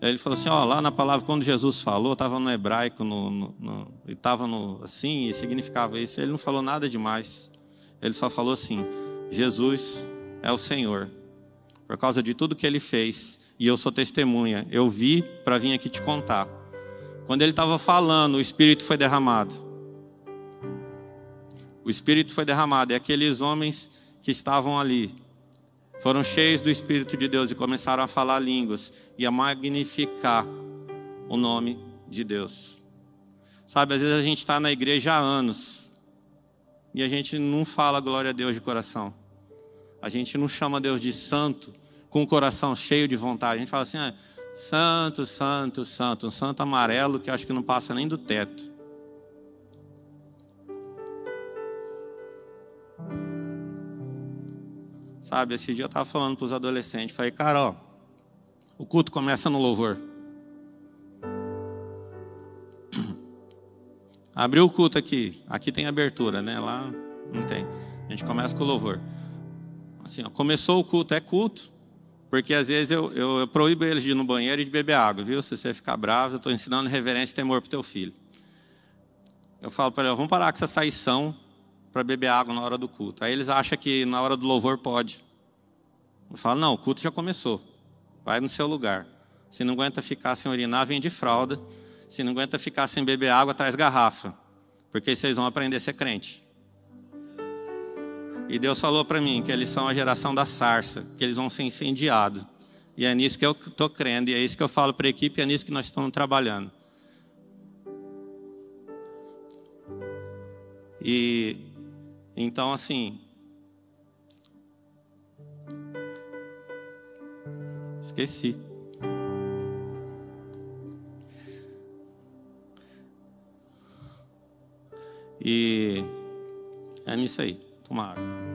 Speaker 1: Ele falou assim, ó, lá na palavra, quando Jesus falou, estava no hebraico, no, no, no e estava assim, e significava isso. Ele não falou nada demais. Ele só falou assim: Jesus é o Senhor, por causa de tudo que ele fez, e eu sou testemunha. Eu vi para vir aqui te contar. Quando ele estava falando, o Espírito foi derramado. O Espírito foi derramado, e aqueles homens que estavam ali, foram cheios do Espírito de Deus e começaram a falar línguas e a magnificar o nome de Deus. Sabe, às vezes a gente está na igreja há anos e a gente não fala glória a Deus de coração. A gente não chama Deus de santo com o coração cheio de vontade. A gente fala assim, ah, santo, santo, santo, um santo amarelo que acho que não passa nem do teto. Sabe, esse dia eu estava falando para os adolescentes, falei, cara, ó, o culto começa no louvor. Abriu o culto aqui, aqui tem abertura, né? Lá não tem. A gente começa com o louvor. Assim, ó, começou o culto, é culto. Porque às vezes eu, eu, eu proíbo eles de ir no banheiro e de beber água, viu? Se você ficar bravo, eu estou ensinando reverência e temor para o teu filho. Eu falo para eles, vamos parar com essa saição para beber água na hora do culto. Aí eles acham que na hora do louvor pode. Eu falo, não, o culto já começou. Vai no seu lugar. Se não aguenta ficar sem urinar, vem de fralda. Se não aguenta ficar sem beber água, traz garrafa. Porque vocês vão aprender a ser crente. E Deus falou para mim que eles são a geração da sarça, que eles vão ser incendiados. E é nisso que eu estou crendo, e é isso que eu falo para a equipe, e é nisso que nós estamos trabalhando. E então, assim. Esqueci. E é nisso aí. Tomar água.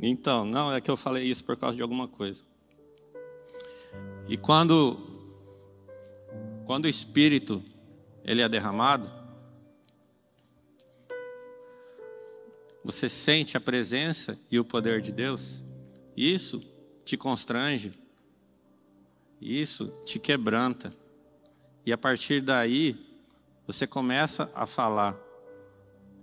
Speaker 1: Então, não, é que eu falei isso por causa de alguma coisa. E quando quando o espírito ele é derramado, você sente a presença e o poder de Deus. Isso te constrange. Isso te quebranta. E a partir daí, você começa a falar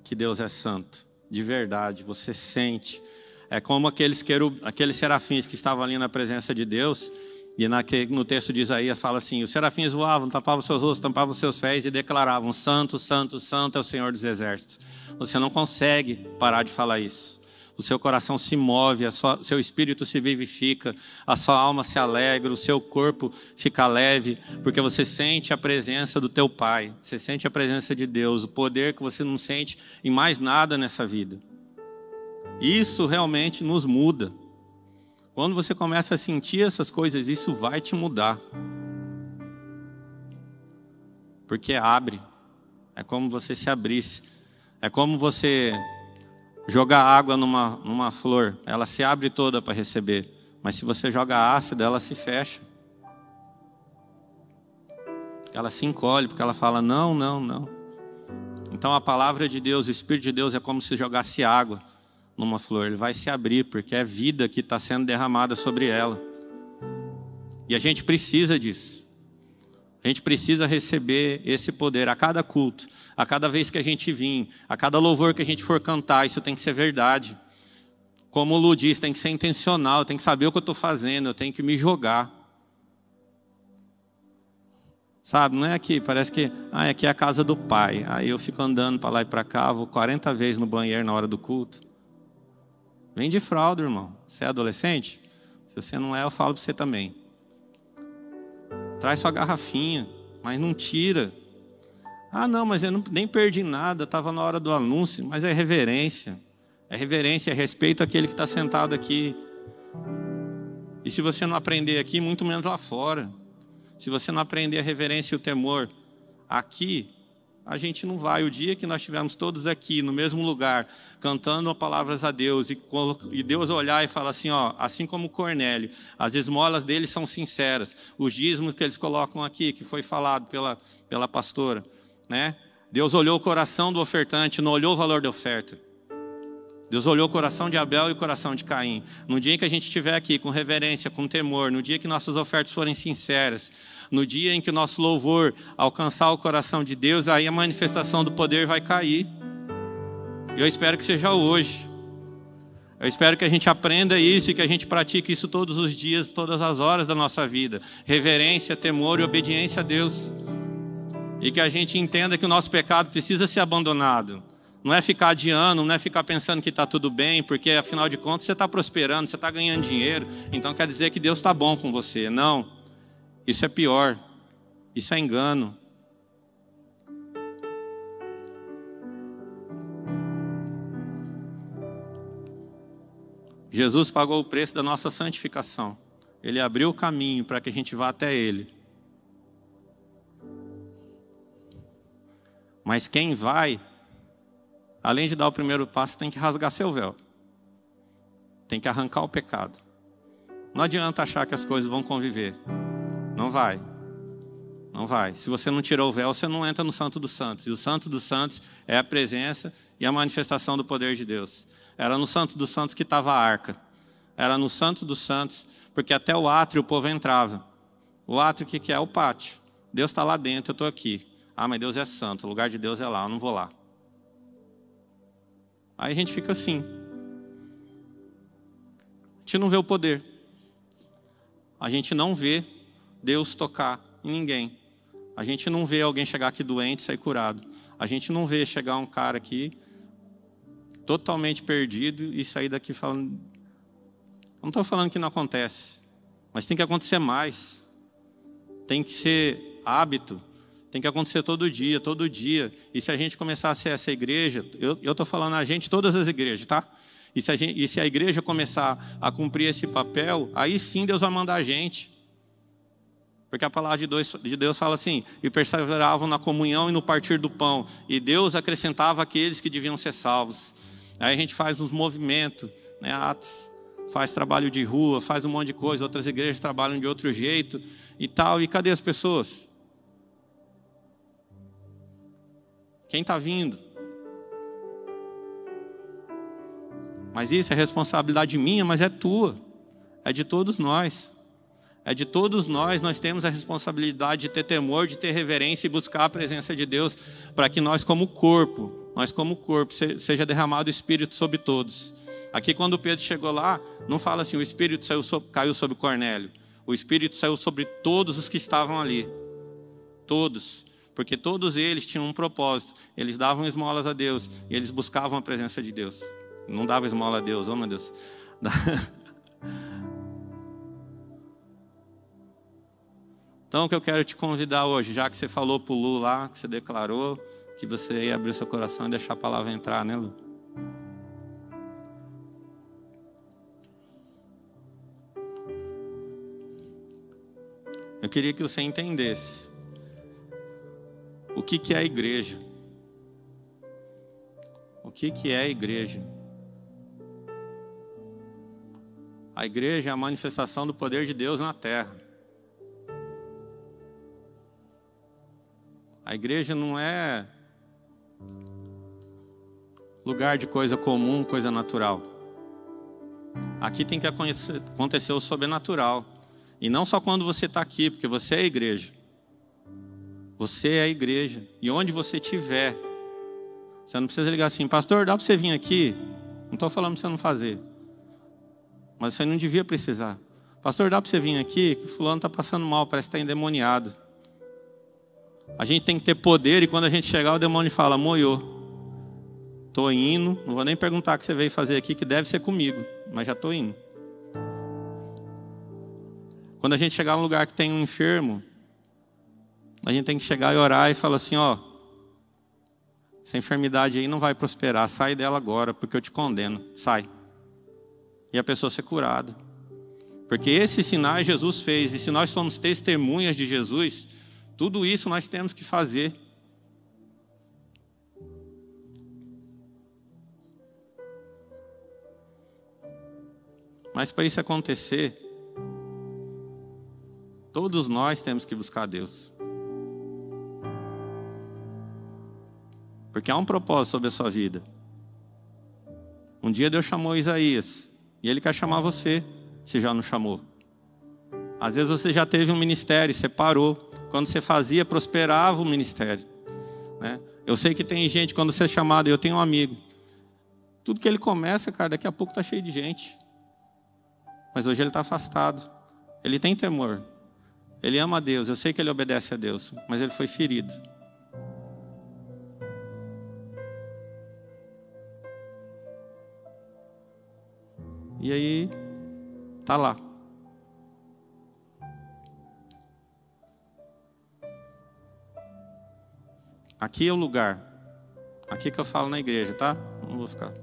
Speaker 1: que Deus é santo, de verdade, você sente é como aqueles, querub, aqueles serafins que estavam ali na presença de Deus, e no texto de Isaías fala assim: os serafins voavam, tapavam seus rostos, tampavam seus pés e declaravam: Santo, Santo, Santo é o Senhor dos exércitos. Você não consegue parar de falar isso. o seu coração se move, o seu espírito se vivifica, a sua alma se alegra, o seu corpo fica leve, porque você sente a presença do teu Pai, você sente a presença de Deus, o poder que você não sente em mais nada nessa vida. Isso realmente nos muda. Quando você começa a sentir essas coisas, isso vai te mudar. Porque abre. É como você se abrisse. É como você jogar água numa, numa flor, ela se abre toda para receber. Mas se você joga ácido, ela se fecha. Ela se encolhe, porque ela fala: não, não, não. Então a palavra de Deus, o Espírito de Deus é como se jogasse água numa flor. Ele vai se abrir, porque é vida que está sendo derramada sobre ela. E a gente precisa disso. A gente precisa receber esse poder a cada culto, a cada vez que a gente vir, a cada louvor que a gente for cantar, isso tem que ser verdade. Como o Lu diz, tem que ser intencional, tenho que saber o que eu estou fazendo, eu tenho que me jogar. Sabe, não é aqui, parece que ah, aqui é a casa do pai. Aí eu fico andando para lá e para cá, vou 40 vezes no banheiro na hora do culto. Vem de fralda, irmão. Você é adolescente? Se você não é, eu falo para você também. Traz sua garrafinha, mas não tira. Ah, não, mas eu não, nem perdi nada, estava na hora do anúncio. Mas é reverência. É reverência, é respeito àquele que está sentado aqui. E se você não aprender aqui, muito menos lá fora. Se você não aprender a reverência e o temor aqui, a gente não vai. O dia que nós estivermos todos aqui, no mesmo lugar, cantando palavras a Deus, e, Deus olhar e falar assim: ó, assim como Cornélio, as esmolas deles são sinceras, os dízimos que eles colocam aqui, que foi falado pela, pela pastora, né? Deus olhou o coração do ofertante, não olhou o valor da oferta. Deus olhou o coração de Abel e o coração de Caim. No dia em que a gente estiver aqui com reverência, com temor, no dia que nossas ofertas forem sinceras, no dia em que o nosso louvor alcançar o coração de Deus, aí a manifestação do poder vai cair. Eu espero que seja hoje. Eu espero que a gente aprenda isso e que a gente pratique isso todos os dias, todas as horas da nossa vida. Reverência, temor e obediência a Deus. E que a gente entenda que o nosso pecado precisa ser abandonado. Não é ficar adiando, não é ficar pensando que está tudo bem, porque afinal de contas você está prosperando, você está ganhando dinheiro, então quer dizer que Deus está bom com você. Não. Isso é pior. Isso é engano. Jesus pagou o preço da nossa santificação. Ele abriu o caminho para que a gente vá até Ele. Mas quem vai, além de dar o primeiro passo, tem que rasgar seu véu. Tem que arrancar o pecado. Não adianta achar que as coisas vão conviver. Não vai. Não vai. Se você não tirou o véu, você não entra no Santo dos Santos. E o Santo dos Santos é a presença e a manifestação do poder de Deus. Era no Santo dos Santos que estava a arca. Era no Santo dos Santos, porque até o átrio o povo entrava. O átrio, o que é? O pátio. Deus está lá dentro, eu estou aqui. Ah, mas Deus é santo, o lugar de Deus é lá, eu não vou lá. Aí a gente fica assim. A gente não vê o poder. A gente não vê Deus tocar em ninguém. A gente não vê alguém chegar aqui doente e sair curado. A gente não vê chegar um cara aqui totalmente perdido e sair daqui falando. Eu não estou falando que não acontece, mas tem que acontecer mais. Tem que ser hábito. Tem que acontecer todo dia, todo dia. E se a gente começar a ser essa igreja, eu estou falando a gente, todas as igrejas, tá? E se, a gente, e se a igreja começar a cumprir esse papel, aí sim Deus vai mandar a gente. Porque a palavra de Deus, de Deus fala assim: e perseveravam na comunhão e no partir do pão, e Deus acrescentava aqueles que deviam ser salvos. Aí a gente faz uns movimentos, né, atos, faz trabalho de rua, faz um monte de coisa, outras igrejas trabalham de outro jeito e tal. E cadê as pessoas? Quem está vindo? Mas isso é responsabilidade minha, mas é tua, é de todos nós. É de todos nós, nós temos a responsabilidade de ter temor, de ter reverência e buscar a presença de Deus, para que nós, como corpo, nós, como corpo, seja derramado o Espírito sobre todos. Aqui, quando Pedro chegou lá, não fala assim: o Espírito saiu caiu sobre Cornélio. O Espírito saiu sobre todos os que estavam ali. Todos. Porque todos eles tinham um propósito. Eles davam esmolas a Deus e eles buscavam a presença de Deus. Não dava esmola a Deus, oh meu Deus. Então, o que eu quero te convidar hoje, já que você falou para o Lu lá, que você declarou, que você ia abrir seu coração e deixar a palavra entrar, né, Lu? Eu queria que você entendesse o que, que é a igreja. O que, que é a igreja? A igreja é a manifestação do poder de Deus na terra. A igreja não é lugar de coisa comum, coisa natural. Aqui tem que acontecer o sobrenatural. E não só quando você está aqui, porque você é a igreja. Você é a igreja. E onde você estiver, você não precisa ligar assim, pastor, dá para você vir aqui? Não estou falando para você não fazer. Mas você não devia precisar. Pastor, dá para você vir aqui? Que fulano está passando mal, parece que está endemoniado. A gente tem que ter poder e quando a gente chegar, o demônio fala: moiô. Estou indo, não vou nem perguntar o que você veio fazer aqui, que deve ser comigo, mas já estou indo. Quando a gente chegar num lugar que tem um enfermo, a gente tem que chegar e orar e falar assim: ó, essa enfermidade aí não vai prosperar, sai dela agora, porque eu te condeno, sai. E a pessoa ser curada. Porque esses sinais Jesus fez, e se nós somos testemunhas de Jesus, tudo isso nós temos que fazer. Mas para isso acontecer, todos nós temos que buscar Deus. Porque há um propósito sobre a sua vida. Um dia Deus chamou Isaías, e Ele quer chamar você, se já não chamou. Às vezes você já teve um ministério, você parou. Quando você fazia, prosperava o ministério. Né? Eu sei que tem gente, quando você é chamado, eu tenho um amigo. Tudo que ele começa, cara, daqui a pouco está cheio de gente. Mas hoje ele está afastado. Ele tem temor. Ele ama a Deus. Eu sei que ele obedece a Deus. Mas ele foi ferido. E aí, tá lá. Aqui é o lugar. Aqui que eu falo na igreja, tá? Não vou ficar.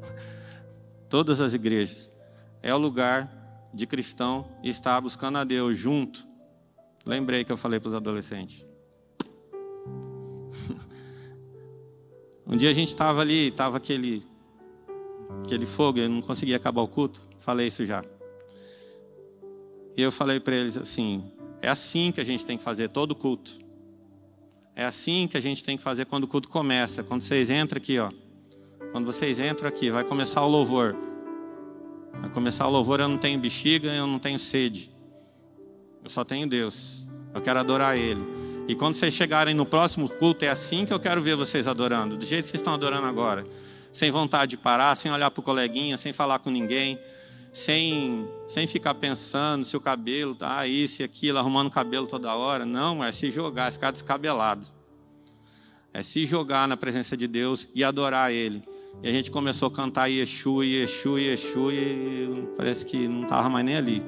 Speaker 1: Todas as igrejas. É o lugar de cristão estar buscando a Deus junto. Lembrei que eu falei para os adolescentes. Um dia a gente estava ali, estava aquele, aquele fogo, eu não conseguia acabar o culto. Falei isso já. E eu falei para eles assim: é assim que a gente tem que fazer todo culto. É assim que a gente tem que fazer quando o culto começa. Quando vocês entram aqui, ó. Quando vocês entram aqui, vai começar o louvor. Vai começar o louvor, eu não tenho bexiga, eu não tenho sede. Eu só tenho Deus. Eu quero adorar Ele. E quando vocês chegarem no próximo culto, é assim que eu quero ver vocês adorando. Do jeito que vocês estão adorando agora. Sem vontade de parar, sem olhar para o coleguinha, sem falar com ninguém sem, sem ficar pensando se o cabelo tá isso e aquilo, arrumando o cabelo toda hora. Não, é se jogar, é ficar descabelado. É se jogar na presença de Deus e adorar Ele. E a gente começou a cantar Yeshua, Yeshua, Yeshua, e parece que não estava mais nem ali.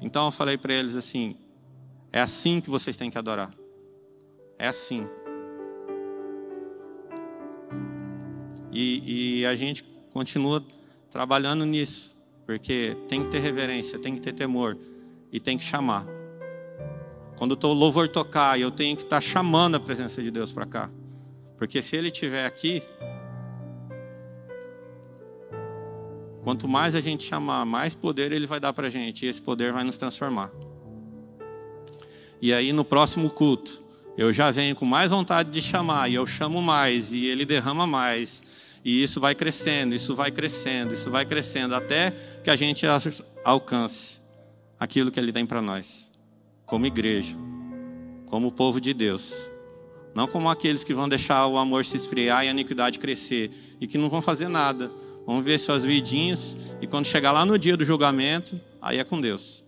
Speaker 1: Então eu falei para eles assim: é assim que vocês têm que adorar. É assim. E, e a gente continua trabalhando nisso, porque tem que ter reverência, tem que ter temor e tem que chamar. Quando o louvor tocar, eu tenho que estar chamando a presença de Deus para cá, porque se Ele estiver aqui, quanto mais a gente chamar, mais poder Ele vai dar para a gente, e esse poder vai nos transformar. E aí no próximo culto, eu já venho com mais vontade de chamar, e eu chamo mais, e Ele derrama mais e isso vai crescendo, isso vai crescendo, isso vai crescendo, até que a gente alcance aquilo que Ele tem para nós, como igreja, como povo de Deus. Não como aqueles que vão deixar o amor se esfriar e a iniquidade crescer e que não vão fazer nada. Vão ver suas vidinhas e quando chegar lá no dia do julgamento, aí é com Deus.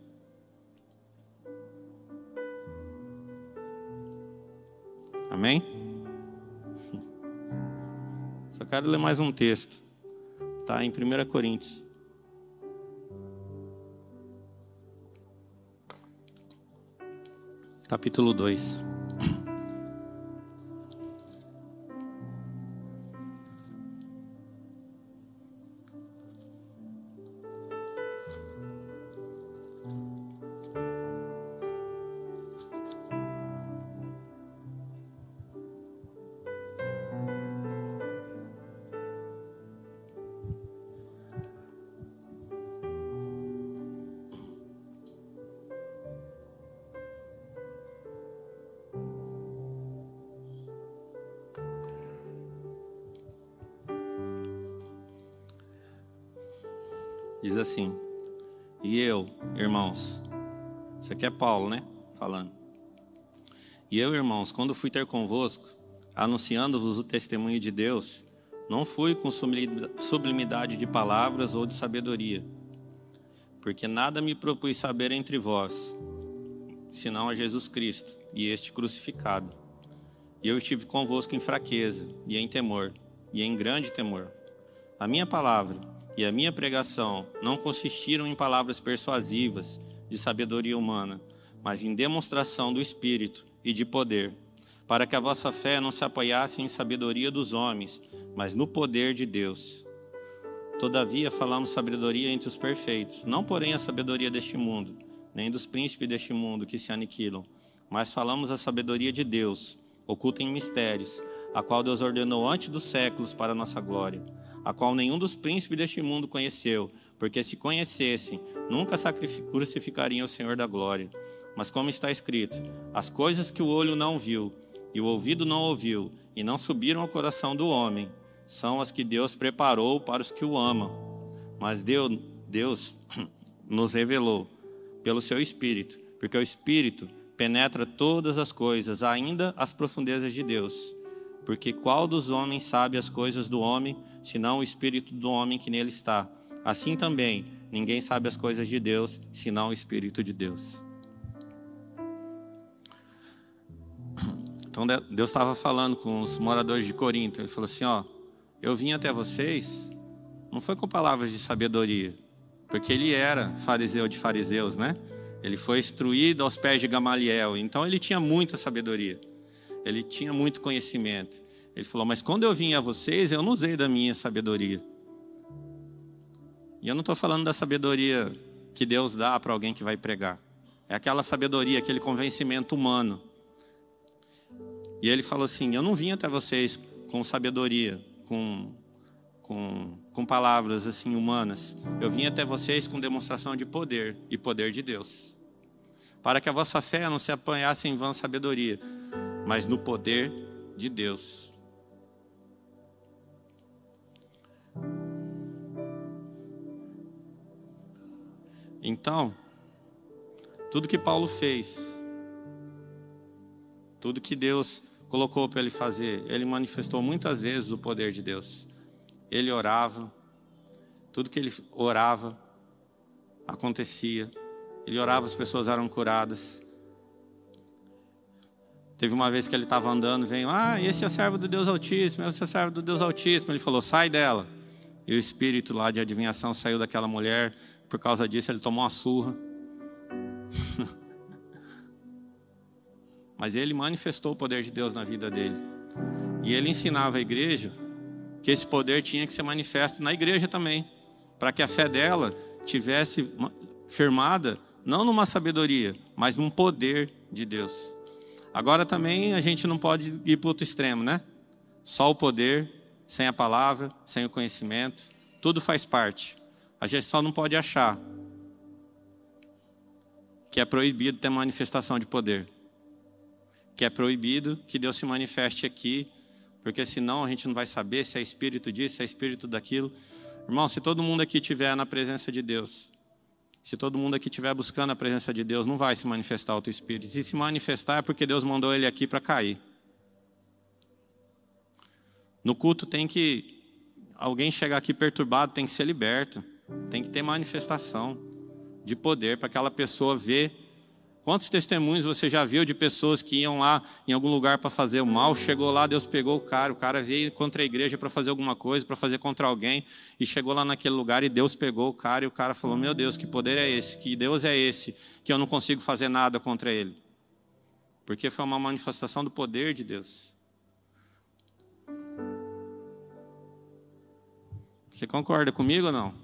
Speaker 1: Amém? Quero ler mais um texto. Está em 1 Coríntios. Capítulo 2. Diz assim: E eu, irmãos, isso aqui é Paulo, né? Falando. E eu, irmãos, quando fui ter convosco, anunciando-vos o testemunho de Deus, não fui com sublimidade de palavras ou de sabedoria, porque nada me propus saber entre vós, senão a Jesus Cristo e este crucificado. E eu estive convosco em fraqueza, e em temor, e em grande temor. A minha palavra e a minha pregação não consistiram em palavras persuasivas de sabedoria humana, mas em demonstração do Espírito e de poder, para que a vossa fé não se apoiasse em sabedoria dos homens, mas no poder de Deus. Todavia falamos sabedoria entre os perfeitos, não porém a sabedoria deste mundo, nem dos príncipes deste mundo que se aniquilam, mas falamos a sabedoria de Deus, oculta em mistérios, a qual Deus ordenou antes dos séculos para a nossa glória a qual nenhum dos príncipes deste mundo conheceu, porque se conhecessem, nunca crucificariam o Senhor da glória. Mas como está escrito, as coisas que o olho não viu e o ouvido não ouviu e não subiram ao coração do homem, são as que Deus preparou para os que o amam. Mas Deus, Deus nos revelou pelo seu Espírito, porque o Espírito penetra todas as coisas, ainda as profundezas de Deus. Porque qual dos homens sabe as coisas do homem, senão o espírito do homem que nele está? Assim também, ninguém sabe as coisas de Deus, senão o espírito de Deus. Então Deus estava falando com os moradores de Corinto. Ele falou assim: Ó, eu vim até vocês, não foi com palavras de sabedoria, porque ele era fariseu de fariseus, né? Ele foi instruído aos pés de Gamaliel, então ele tinha muita sabedoria ele tinha muito conhecimento. Ele falou: Mas quando eu vim a vocês, eu não usei da minha sabedoria. E eu não estou falando da sabedoria que Deus dá para alguém que vai pregar. É aquela sabedoria, aquele convencimento humano. E ele falou assim: Eu não vim até vocês com sabedoria, com, com, com palavras assim humanas. Eu vim até vocês com demonstração de poder e poder de Deus. Para que a vossa fé não se apanhasse em vã sabedoria, mas no poder de Deus. Então, tudo que Paulo fez, tudo que Deus colocou para ele fazer, ele manifestou muitas vezes o poder de Deus. Ele orava, tudo que ele orava acontecia. Ele orava, as pessoas eram curadas. Teve uma vez que ele estava andando, veio, ah, esse é servo do Deus Altíssimo, esse é servo do Deus Altíssimo. Ele falou, sai dela. E o espírito lá de adivinhação saiu daquela mulher. Por causa disso, ele tomou uma surra. Mas ele manifestou o poder de Deus na vida dele. E ele ensinava a igreja que esse poder tinha que ser manifesto na igreja também, para que a fé dela tivesse firmada não numa sabedoria, mas num poder de Deus. Agora também a gente não pode ir para outro extremo, né? Só o poder, sem a palavra, sem o conhecimento, tudo faz parte. A gente só não pode achar que é proibido ter manifestação de poder. Que é proibido que Deus se manifeste aqui, porque senão a gente não vai saber se é espírito disso, se é espírito daquilo. Irmão, se todo mundo aqui estiver na presença de Deus, se todo mundo aqui estiver buscando a presença de Deus, não vai se manifestar o teu espírito. Se se manifestar é porque Deus mandou ele aqui para cair. No culto tem que alguém chegar aqui perturbado, tem que ser liberto. Tem que ter manifestação de poder para aquela pessoa ver Quantos testemunhos você já viu de pessoas que iam lá em algum lugar para fazer o mal, chegou lá, Deus pegou o cara, o cara veio contra a igreja para fazer alguma coisa, para fazer contra alguém, e chegou lá naquele lugar e Deus pegou o cara e o cara falou: Meu Deus, que poder é esse? Que Deus é esse? Que eu não consigo fazer nada contra ele. Porque foi uma manifestação do poder de Deus. Você concorda comigo ou não?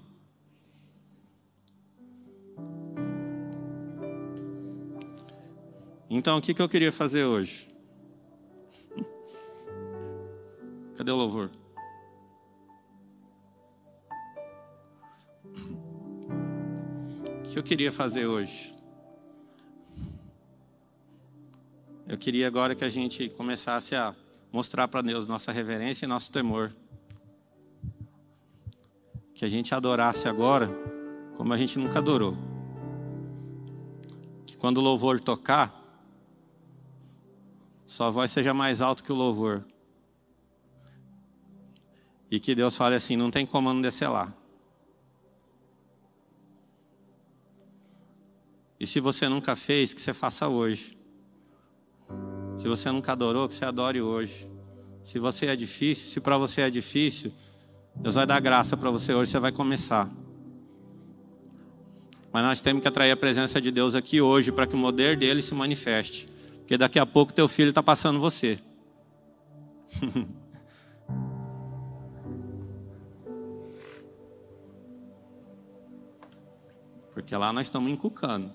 Speaker 1: Então, o que, eu queria fazer hoje? Cadê o louvor? O que eu queria fazer hoje? Eu queria agora que a gente começasse a mostrar para Deus nossa reverência e nosso temor. Que a gente adorasse agora como a gente nunca adorou. Que quando o louvor tocar, sua voz seja mais alto que o louvor. E que Deus fale assim: não tem como não descer lá. E se você nunca fez, que você faça hoje. Se você nunca adorou, que você adore hoje. Se você é difícil, se para você é difícil, Deus vai dar graça para você hoje, você vai começar. Mas nós temos que atrair a presença de Deus aqui hoje para que o poder dele se manifeste. Porque daqui a pouco teu filho está passando você. Porque lá nós estamos encucando.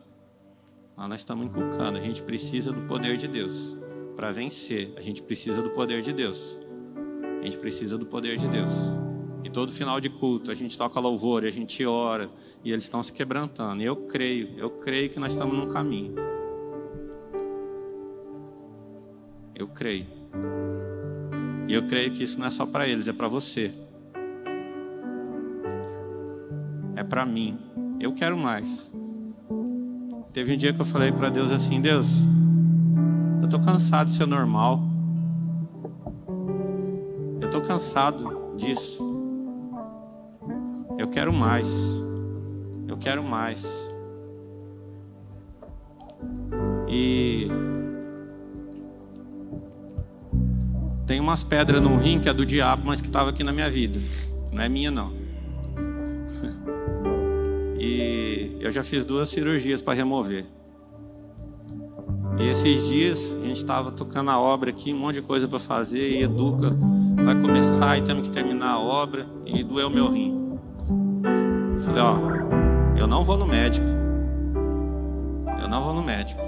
Speaker 1: Lá nós estamos encucando. A gente precisa do poder de Deus. Para vencer, a gente precisa do poder de Deus. A gente precisa do poder de Deus. E todo final de culto a gente toca louvor, a gente ora e eles estão se quebrantando. E eu creio, eu creio que nós estamos num caminho. Eu creio. E eu creio que isso não é só para eles, é para você. É para mim. Eu quero mais. Teve um dia que eu falei para Deus assim: Deus, eu estou cansado de ser normal. Eu estou cansado disso. Eu quero mais. Eu quero mais. E Tem umas pedras no rim que é do diabo, mas que estava aqui na minha vida. Não é minha, não. E eu já fiz duas cirurgias para remover. E esses dias a gente estava tocando a obra aqui, um monte de coisa para fazer, e Educa vai começar e temos que terminar a obra, e doeu meu rim. Falei, ó, eu não vou no médico. Eu não vou no médico.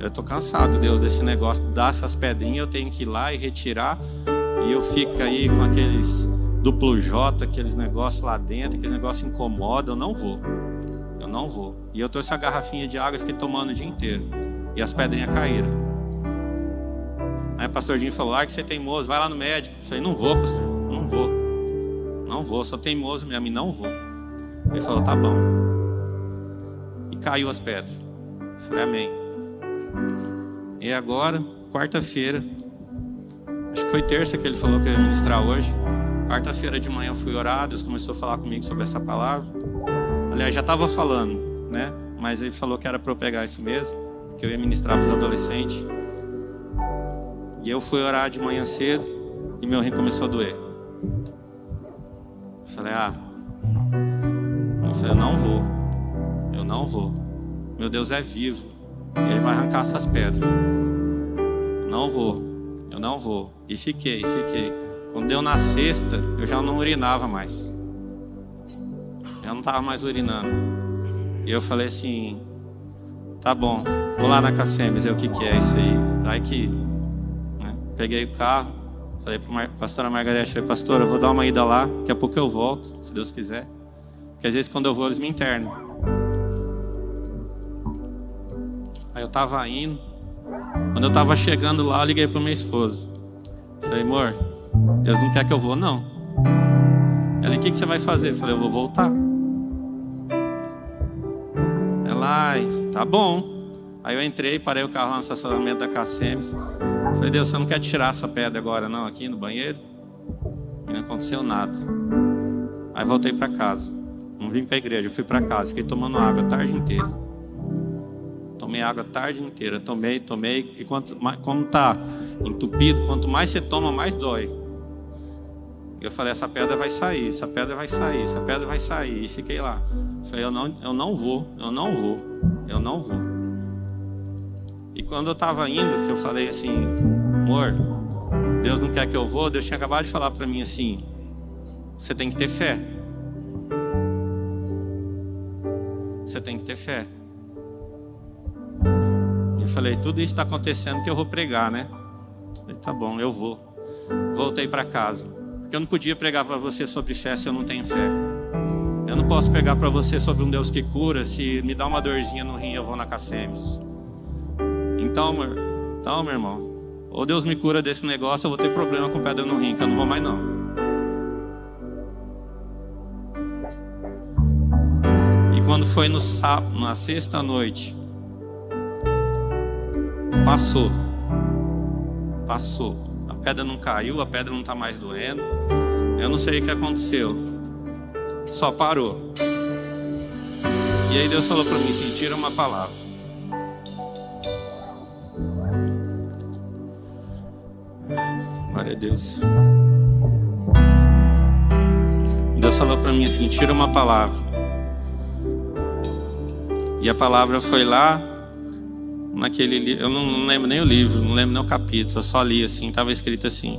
Speaker 1: Eu tô cansado, Deus, desse negócio, dar essas pedrinhas, eu tenho que ir lá e retirar, e eu fico aí com aqueles duplo J, aqueles negócios lá dentro, aqueles negócios incomodam, eu não vou. Eu não vou. E eu trouxe a garrafinha de água e fiquei tomando o dia inteiro. E as pedrinhas caíram. Aí o pastor Dinho falou: Ah, que você é teimoso, vai lá no médico. Eu falei: Não vou, pastor, não vou. Não vou, sou teimoso mesmo, não vou. Ele falou: Tá bom. E caiu as pedras. Eu falei: Amém. E agora, quarta-feira, acho que foi terça que ele falou que ia ministrar hoje. Quarta-feira de manhã eu fui orar, Deus começou a falar comigo sobre essa palavra. Aliás, já estava falando, né? Mas ele falou que era para eu pegar isso mesmo, que eu ia ministrar para os adolescentes. E eu fui orar de manhã cedo e meu rim começou a doer. Eu falei, ah, eu falei, eu não vou, eu não vou. Meu Deus é vivo. E ele vai arrancar essas pedras. Não vou, eu não vou. E fiquei, fiquei. Quando deu na sexta, eu já não urinava mais. Eu não estava mais urinando. E eu falei assim: tá bom, vou lá na Cassemes, é o que, que é isso aí. Vai que. Né? Peguei o carro, falei para a pastora Margarete: falei, pastora, eu vou dar uma ida lá, daqui a pouco eu volto, se Deus quiser. Porque às vezes quando eu vou, eles me internam. Estava indo. Quando eu estava chegando lá, eu liguei para minha esposa. Falei, amor, Deus não quer que eu vou, não. Ela, o que, que você vai fazer? Eu falei, eu vou voltar. Ela, tá bom. Aí eu entrei, parei o carro lá no estacionamento da Cassemes. Falei, Deus, você não quer tirar essa pedra agora, não, aqui no banheiro? E não aconteceu nada. Aí voltei para casa. Não vim para a igreja, eu fui para casa, fiquei tomando água a tarde inteira Tomei água a tarde inteira, tomei, tomei. E quanto, como está entupido, quanto mais você toma, mais dói. Eu falei, essa pedra vai sair, essa pedra vai sair, essa pedra vai sair. E fiquei lá. Falei, eu não, eu não vou, eu não vou, eu não vou. E quando eu estava indo, que eu falei assim, amor, Deus não quer que eu vou, Deus tinha acabado de falar para mim assim, você tem que ter fé. Você tem que ter fé. Falei, tudo isso está acontecendo que eu vou pregar, né? Falei, tá bom, eu vou. Voltei para casa. Porque eu não podia pregar para você sobre fé se eu não tenho fé. Eu não posso pregar para você sobre um Deus que cura se me dá uma dorzinha no rim eu vou na Cassemes. Então, então, meu irmão, ou Deus me cura desse negócio, eu vou ter problema com pedra no rim, que eu não vou mais não. E quando foi no sábado, na sexta noite, passou. Passou. A pedra não caiu, a pedra não está mais doendo. Eu não sei o que aconteceu. Só parou. E aí Deus falou para mim assim: tira uma palavra. Glória a Deus. Deus falou para mim assim: tira uma palavra. E a palavra foi lá naquele. Eu não, lembro nem o livro, não lembro nem o capítulo. Eu só li assim, estava escrito assim.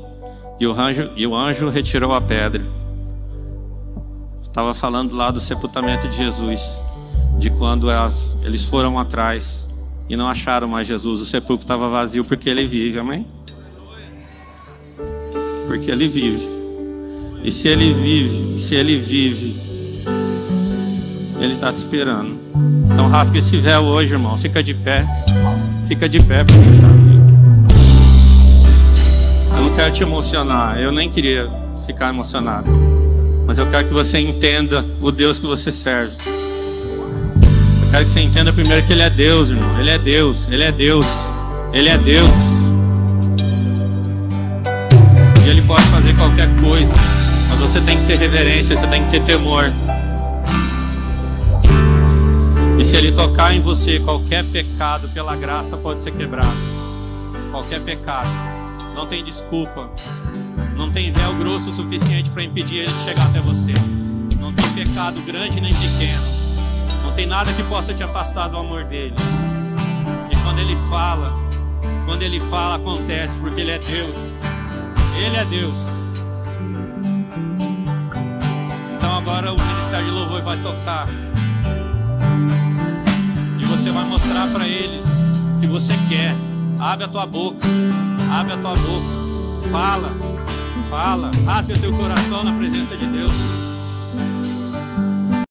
Speaker 1: E o anjo, e o anjo retirou a pedra. Estava falando lá do sepultamento de Jesus, de quando elas, eles foram atrás e não acharam mais Jesus. O sepulcro estava vazio porque ele vive, amém? porque ele vive. E se ele vive, se ele vive, ele está te esperando. Então rasga esse véu hoje, irmão. Fica de pé. Fica de pé porque ele tá vivo. Eu não quero te emocionar. Eu nem queria ficar emocionado. Mas eu quero que você entenda o Deus que você serve. Eu quero que você entenda primeiro que Ele é Deus, irmão. Ele é Deus. Ele é Deus. Ele é Deus. Ele pode fazer qualquer coisa, mas você tem que ter reverência, você tem que ter temor. E se Ele tocar em você, qualquer pecado pela graça pode ser quebrado. Qualquer pecado. Não tem desculpa. Não tem véu grosso o suficiente para impedir Ele de chegar até você. Não tem pecado grande nem pequeno. Não tem nada que possa te afastar do amor dele. E quando Ele fala, quando Ele fala, acontece, porque Ele é Deus. Ele é Deus. Então agora o Ministério de Louvor vai tocar. Você vai mostrar para Ele que você quer. Abre a tua boca. Abre a tua boca. Fala. Fala. Rasga teu coração na presença de Deus.